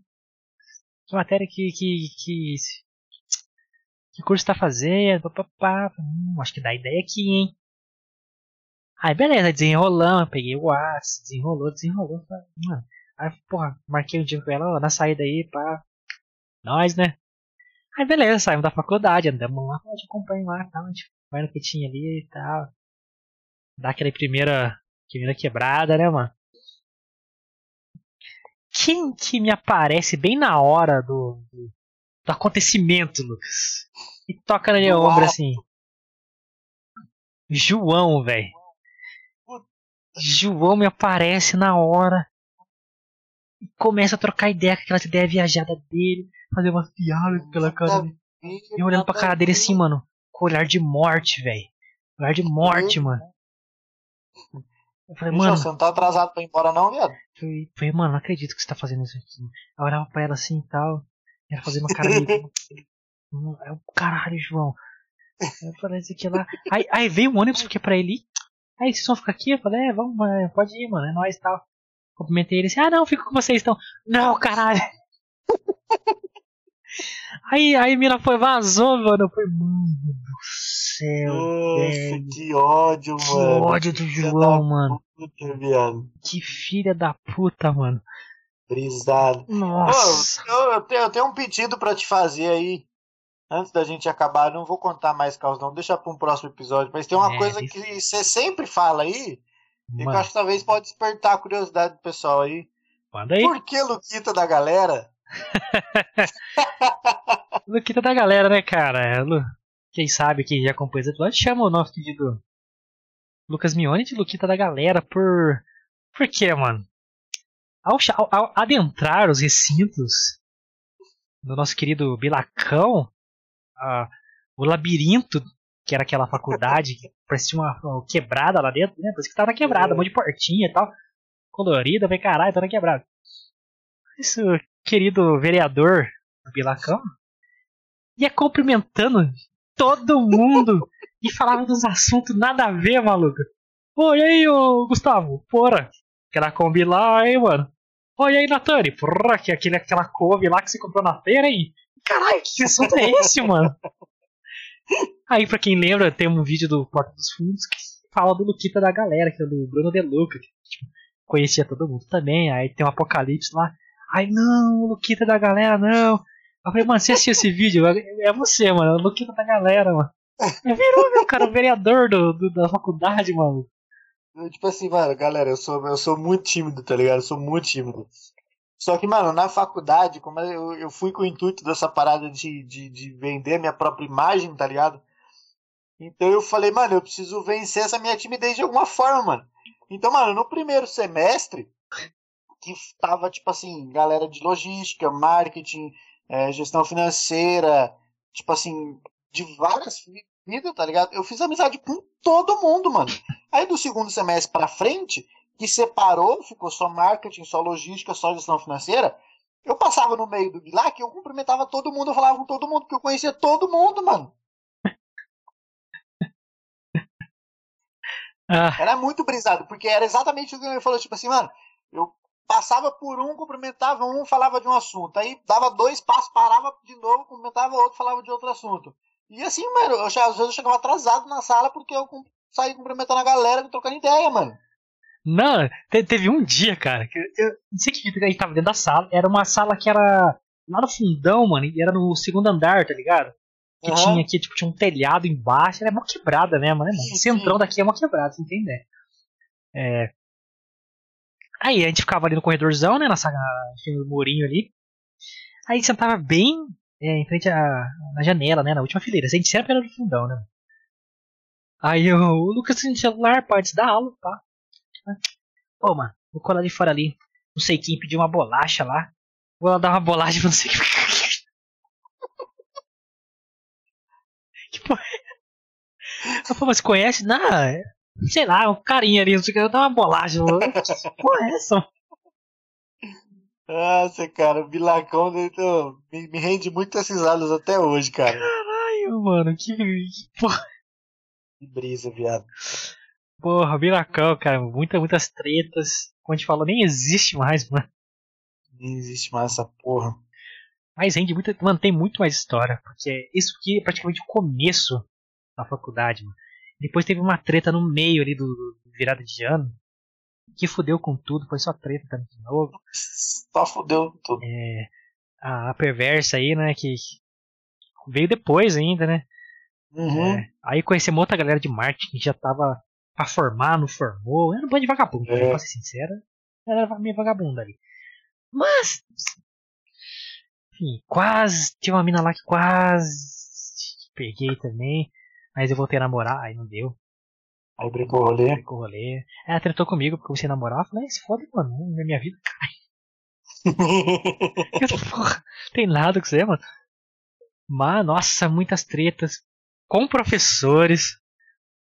que matéria que, que, que que curso tá fazendo? Papapá. Hum, acho que dá ideia aqui, hein? Aí beleza, desenrolando, peguei o WhatsApp, desenrolou, desenrolou. Mano. Aí, porra, marquei um dia com ela, ó, na saída aí, pá. Nós, né? Aí beleza, saímos da faculdade, andamos lá, te acompanho lá, tal, a gente vai no que tinha ali e tal. Dá aquela primeira, primeira quebrada, né, mano? Quem que me aparece bem na hora do, do do acontecimento, Lucas. E toca na minha ombro assim. João, velho. João me aparece na hora. E começa a trocar ideia com aquela ideia viajada dele. Fazer uma piada pela cara dele. E olhando pra cara dele assim, mano. Com olhar de morte, velho. Olhar de morte, mano. Eu falei, mano. Você não tá atrasado pra ir embora, não, viado? Eu falei, mano, não acredito que você tá fazendo isso aqui. Eu olhava pra ela assim e tal. Era fazer uma cara meio. é o caralho, João. Eu falei isso aqui lá. Aí, aí veio um ônibus que é pra ele ir. Aí vocês vão ficar aqui? Eu falei, é, vamos, pode ir, mano, é nóis e tal. Cumprimentei ele assim, ah não, fico com vocês então. Não, caralho. Aí, aí Mira foi, vazou, mano. Eu falei, mano céu. Nossa, velho. que ódio, que mano. Que ódio do João, mano. Puta, que filha da puta, mano. Brisado. Nossa. eu, eu, tenho, eu, tenho, um pedido para te fazer aí. Antes da gente acabar, não vou contar mais caos, não. Deixa para um próximo episódio. Mas tem uma é, coisa que você sempre fala aí. Mano. E que eu acho que talvez pode despertar a curiosidade do pessoal aí. Manda aí. Por que Luquita da galera? Luquita da galera, né, cara? Quem sabe que já acompanha os episódios chama o nosso pedido Lucas Mione de Luquita da galera por. Por quê, mano? Ao, ao, adentrar os recintos do nosso querido Bilacão, uh, o labirinto, que era aquela faculdade, que parecia uma, uma, quebrada lá dentro, né? Parece que tava quebrada, um monte de portinha e tal, colorida, vai caralho, tava quebrada. Isso, querido vereador do Bilacão, ia cumprimentando todo mundo e falava dos assuntos nada a ver, maluco. Oi, aí, ô Gustavo, porra, aquela Kombi lá, hein, mano. Oi, aí, Natani, porra, que aquele, aquela couve lá que você comprou na feira, hein? Caralho, que assunto é esse, mano? Aí, pra quem lembra, tem um vídeo do Porta dos Fundos que fala do Luquita da galera, que é do Bruno De Luca, que tipo, conhecia todo mundo também. Aí tem um Apocalipse lá. Ai, não, o Luquita da galera, não. Eu falei, mano, você assistiu esse vídeo? É você, mano, o Luquita da galera, mano. Virou, meu cara, o vereador do, do da faculdade, mano. Tipo assim, mano, galera, eu sou, eu sou muito tímido, tá ligado? Eu sou muito tímido. Só que, mano, na faculdade, como eu, eu fui com o intuito dessa parada de, de, de vender minha própria imagem, tá ligado? Então eu falei, mano, eu preciso vencer essa minha timidez de alguma forma, mano. Então, mano, no primeiro semestre, que tava, tipo assim, galera de logística, marketing, é, gestão financeira, tipo assim, de várias vidas, tá ligado? Eu fiz amizade com todo mundo, mano. Aí do segundo semestre pra frente, que separou, ficou só marketing, só logística, só gestão financeira, eu passava no meio do Bilac e eu cumprimentava todo mundo, eu falava com todo mundo, porque eu conhecia todo mundo, mano. Ah. Era muito brisado, porque era exatamente o que ele falou, tipo assim, mano, eu passava por um, cumprimentava um, falava de um assunto. Aí dava dois passos, parava de novo, cumprimentava outro, falava de outro assunto. E assim, mano, eu, às vezes eu chegava atrasado na sala porque eu saí cumprimentando a galera, trocando ideia, mano. Não, teve um dia, cara, que eu não sei que a gente tava dentro da sala. Era uma sala que era lá no fundão, mano, e era no segundo andar, tá ligado? Que uhum. tinha aqui, tipo, tinha um telhado embaixo, era uma quebrada mesmo, né, mano? O centrão daqui é uma quebrada, você entende? É. Aí a gente ficava ali no corredorzão, né, nessa, no murinho ali. Aí sentava bem é, em frente à, na janela, né, na última fileira. A gente sempre era no fundão, né? Aí o Lucas tinha celular, pá, antes da aula, pá. Pô, mano, vou colar de fora ali. Não sei quem pediu uma bolacha lá. Vou lá dar uma bolacha pra não sei quem. que porra é? Pô, mas conhece? Não, é, sei lá, um carinha ali, não sei o que, eu dar uma bolacha. que porra é essa? Nossa, cara, o Bilacão então, me, me rende muitas risadas até hoje, cara. Caralho, mano, que, que porra. Que brisa, viado. Porra, Miracão, cara, muita, muitas tretas. Como a gente falou, nem existe mais, mano. Nem existe mais essa porra. Mas rende muito, mano, tem muito mais história. Porque isso aqui é praticamente o começo da faculdade, mano. Depois teve uma treta no meio ali do, do virada de ano. Que fudeu com tudo, foi só treta também de novo. Só fudeu tudo. É, a, a, perversa aí, né, que veio depois ainda, né? Uhum. É, aí conhecemos outra galera de marketing que já tava pra formar, não formou. Era um bando de vagabundo, é. pra ser sincero. Era meio vagabundo ali. Mas. Enfim, quase. Tinha uma mina lá que quase. Peguei também. Mas eu voltei a namorar, aí não deu. Aí brincou o rolê? Brincou o rolê. Ela tretou comigo porque eu comecei a namorar. Eu falei, se foda, mano, minha vida cai. porra, tem nada com você, mano. Mas, nossa, muitas tretas. Com professores.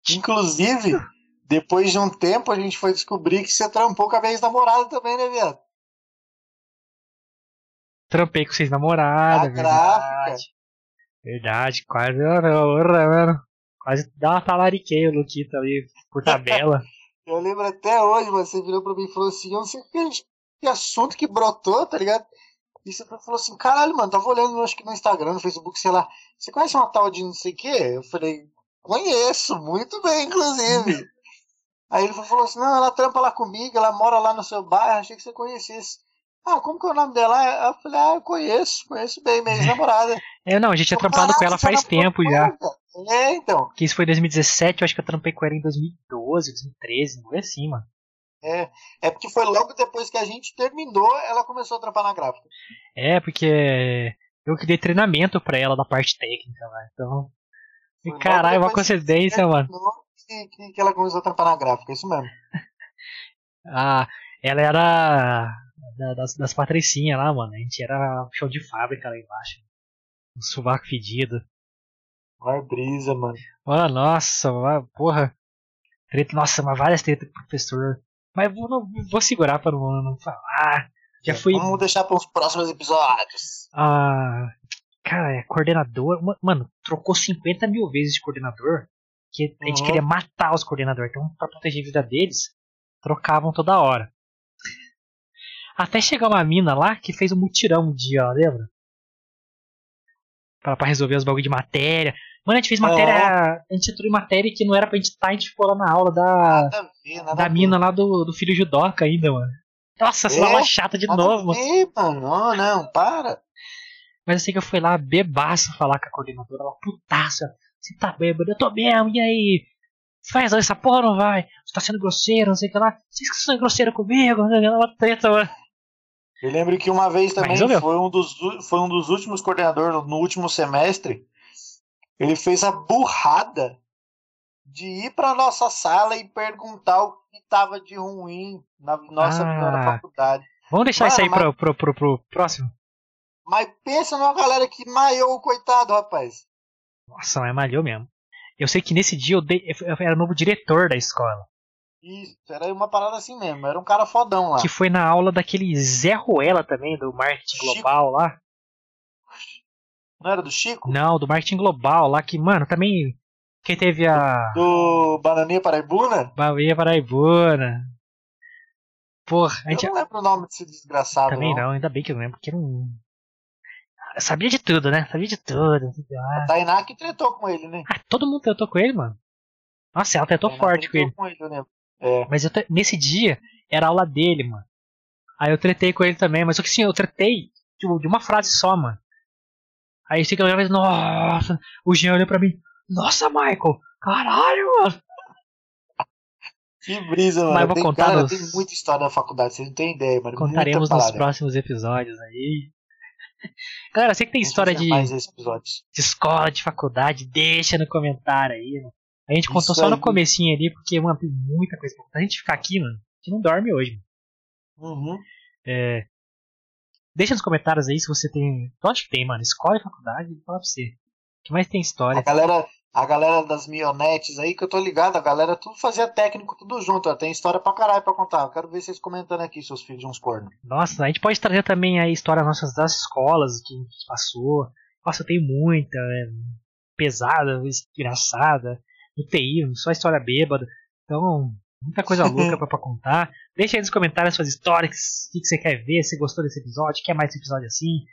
Inclusive, depois de um tempo, a gente foi descobrir que você trampou com a minha ex-namorada também, né, viado? Trampei com vocês namoradas. Gráfica. Verdade, quase, mano. Quase dá uma talariqueia o Luquita ali por tabela. eu lembro até hoje, mas você virou pra mim e falou assim: eu não sei que, que assunto que brotou, tá ligado? E você falou assim: caralho, mano, tava olhando, acho que no Instagram, no Facebook, sei lá. Você conhece uma tal de não sei o quê? Eu falei: Conheço, muito bem, inclusive. Aí ele falou assim: não, ela trampa lá comigo, ela mora lá no seu bairro, achei que você conhecesse. Ah, como que é o nome dela? Eu falei, ah, eu conheço, conheço bem, minha ex-namorada. É, não, a gente tinha trampado com ela faz tempo já. É, então. Que isso foi em 2017, eu acho que eu trampei com ela em 2012, 2013, não foi assim, mano. É, é porque foi logo depois que a gente terminou, ela começou a trampar na gráfica. É, porque eu que dei treinamento pra ela da parte técnica, lá, então e caralho, uma coincidência, mano. Que, que ela começou a trampar na gráfica, isso mesmo. ah, ela era da, das, das patricinhas lá, mano. A gente era show de fábrica lá embaixo. Um sovaco fedido. Vai brisa, mano. Mano, nossa, porra. Treta, nossa, mas várias tretas com o professor. Mas vou, não, vou segurar para não, não falar. Já fui. Vamos deixar para os próximos episódios. Ah, Cara, é coordenador. Mano, trocou 50 mil vezes de coordenador. Que a gente uhum. queria matar os coordenadores. Então, pra proteger a vida deles, trocavam toda hora. Até chegar uma mina lá que fez um mutirão um dia, ó, lembra? Pra, pra resolver os bagulho de matéria. Mano, a gente fez matéria. Uhum. A gente entrou em matéria que não era pra gente estar, a gente ficou lá na aula da. Nada ver, nada da mina lá do, do filho judoca ainda, mano. Nossa, essa é, chata de novo, ver, mano. Não, não, para. Mas eu sei que eu fui lá bebaço falar com a coordenadora, ela putaça. Você tá bêbado? Eu tô mesmo, e aí? Faz essa porra não vai? Você tá sendo grosseiro, não sei o que lá. Vocês que são grosseiro comigo, ela treta, mano. Eu lembro que uma vez também foi um, dos, foi um dos últimos coordenadores no último semestre. Ele fez a burrada de ir pra nossa sala e perguntar o que tava de ruim na nossa ah, faculdade. Vamos deixar Mano, isso aí mas... pro, pro, pro, pro próximo? Mas pensa numa galera que maiou, coitado, rapaz. Nossa, mas malhou mesmo. Eu sei que nesse dia eu, dei, eu era o novo diretor da escola. Isso, era uma parada assim mesmo, era um cara fodão lá. Que foi na aula daquele Zé Ruela também, do marketing Chico. global lá. Não era do Chico? Não, do marketing global lá, que, mano, também. Quem teve a. Do Bananinha Paraibuna? Bananinha Paraibuna. Porra, a gente. Eu não lembro o nome desse desgraçado. Também não, não ainda bem que eu lembro, porque não. Eu sabia de tudo, né? Sabia de tudo. A Tainá que tretou com ele, né? Ah, todo mundo tretou com ele, mano. Nossa, ela tretou forte com ele. Com ele é. Mas eu, nesse dia, era aula dele, mano. Aí eu tretei com ele também, mas só que sim, eu tretei tipo, de uma frase só, mano. Aí sei que eu já nossa, o Jean olhou pra mim, nossa, Michael, caralho, mano. Que brisa, mano. Mas vou tem, contar cara, nos... tem muita história na faculdade, vocês não tem ideia, mano. Contaremos nos próximos episódios aí. Galera, sei que tem história de, de escola, de faculdade, deixa no comentário aí, mano. A gente contou Isso só aí. no comecinho ali, porque, mano, tem muita coisa pra contar. A gente ficar aqui, mano, a gente não dorme hoje. Uhum. É, deixa nos comentários aí se você tem. Onde que tem, mano? Escola e faculdade, vou falar pra você. O que mais tem história? A galera, a galera das mionetes aí, que eu tô ligado, a galera tudo fazia técnico, tudo junto. Ó, tem história pra caralho pra contar. Eu quero ver vocês comentando aqui, seus filhos de uns cornos. Nossa, a gente pode trazer também a história nossas das escolas que a gente passou. Nossa, tem muita, é, pesada, engraçada. UTI, só história bêbada. Então, muita coisa louca pra, pra contar. Deixa aí nos comentários suas histórias, o que, que você quer ver, se gostou desse episódio, quer mais episódio assim.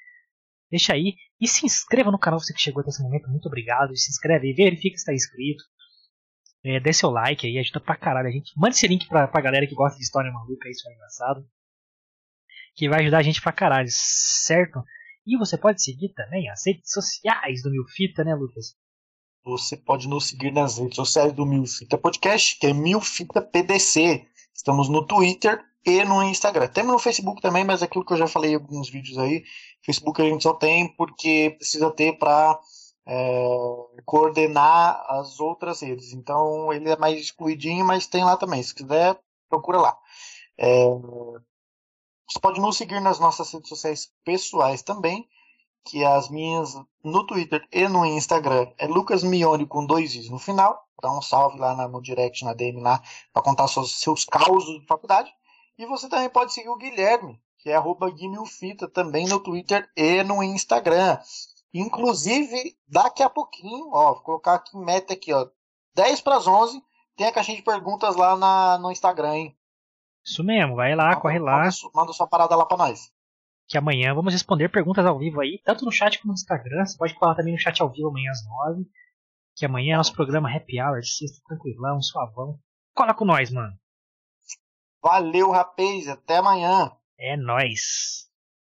Deixa aí. E se inscreva no canal você que chegou até esse momento. Muito obrigado. E se inscreve aí, verifica se está inscrito. É, dê seu like aí, ajuda pra caralho a gente. Manda esse link pra, pra galera que gosta de história maluca, isso é engraçado. Que vai ajudar a gente pra caralho, certo? E você pode seguir também as redes sociais do Milfita, né, Lucas? Você pode nos seguir nas redes sociais do Milfita Podcast, que é Milfita PDC. Estamos no Twitter e no Instagram. Temos no Facebook também, mas aquilo que eu já falei em alguns vídeos aí, Facebook a gente só tem porque precisa ter para é, coordenar as outras redes. Então ele é mais excluidinho, mas tem lá também. Se quiser, procura lá. É, você pode nos seguir nas nossas redes sociais pessoais também que as minhas no Twitter e no Instagram é Lucas Mione com dois is no final. Dá um salve lá no direct, na DM lá, para contar seus, seus causos de faculdade. E você também pode seguir o Guilherme, que é arroba Guimilfita, também no Twitter e no Instagram. Inclusive, daqui a pouquinho, ó, vou colocar aqui meta aqui, ó, 10 para as 11, tem a caixinha de perguntas lá na, no Instagram, hein? Isso mesmo, vai lá, manda, corre lá. Manda, manda sua parada lá para nós que amanhã vamos responder perguntas ao vivo aí, tanto no chat como no Instagram. Você pode falar também no chat ao vivo amanhã às nove. Que amanhã é nosso programa Happy Hour, de sexta, tranquilão, suavão. Cola com nós, mano. Valeu, rapaz. Até amanhã. É nóis.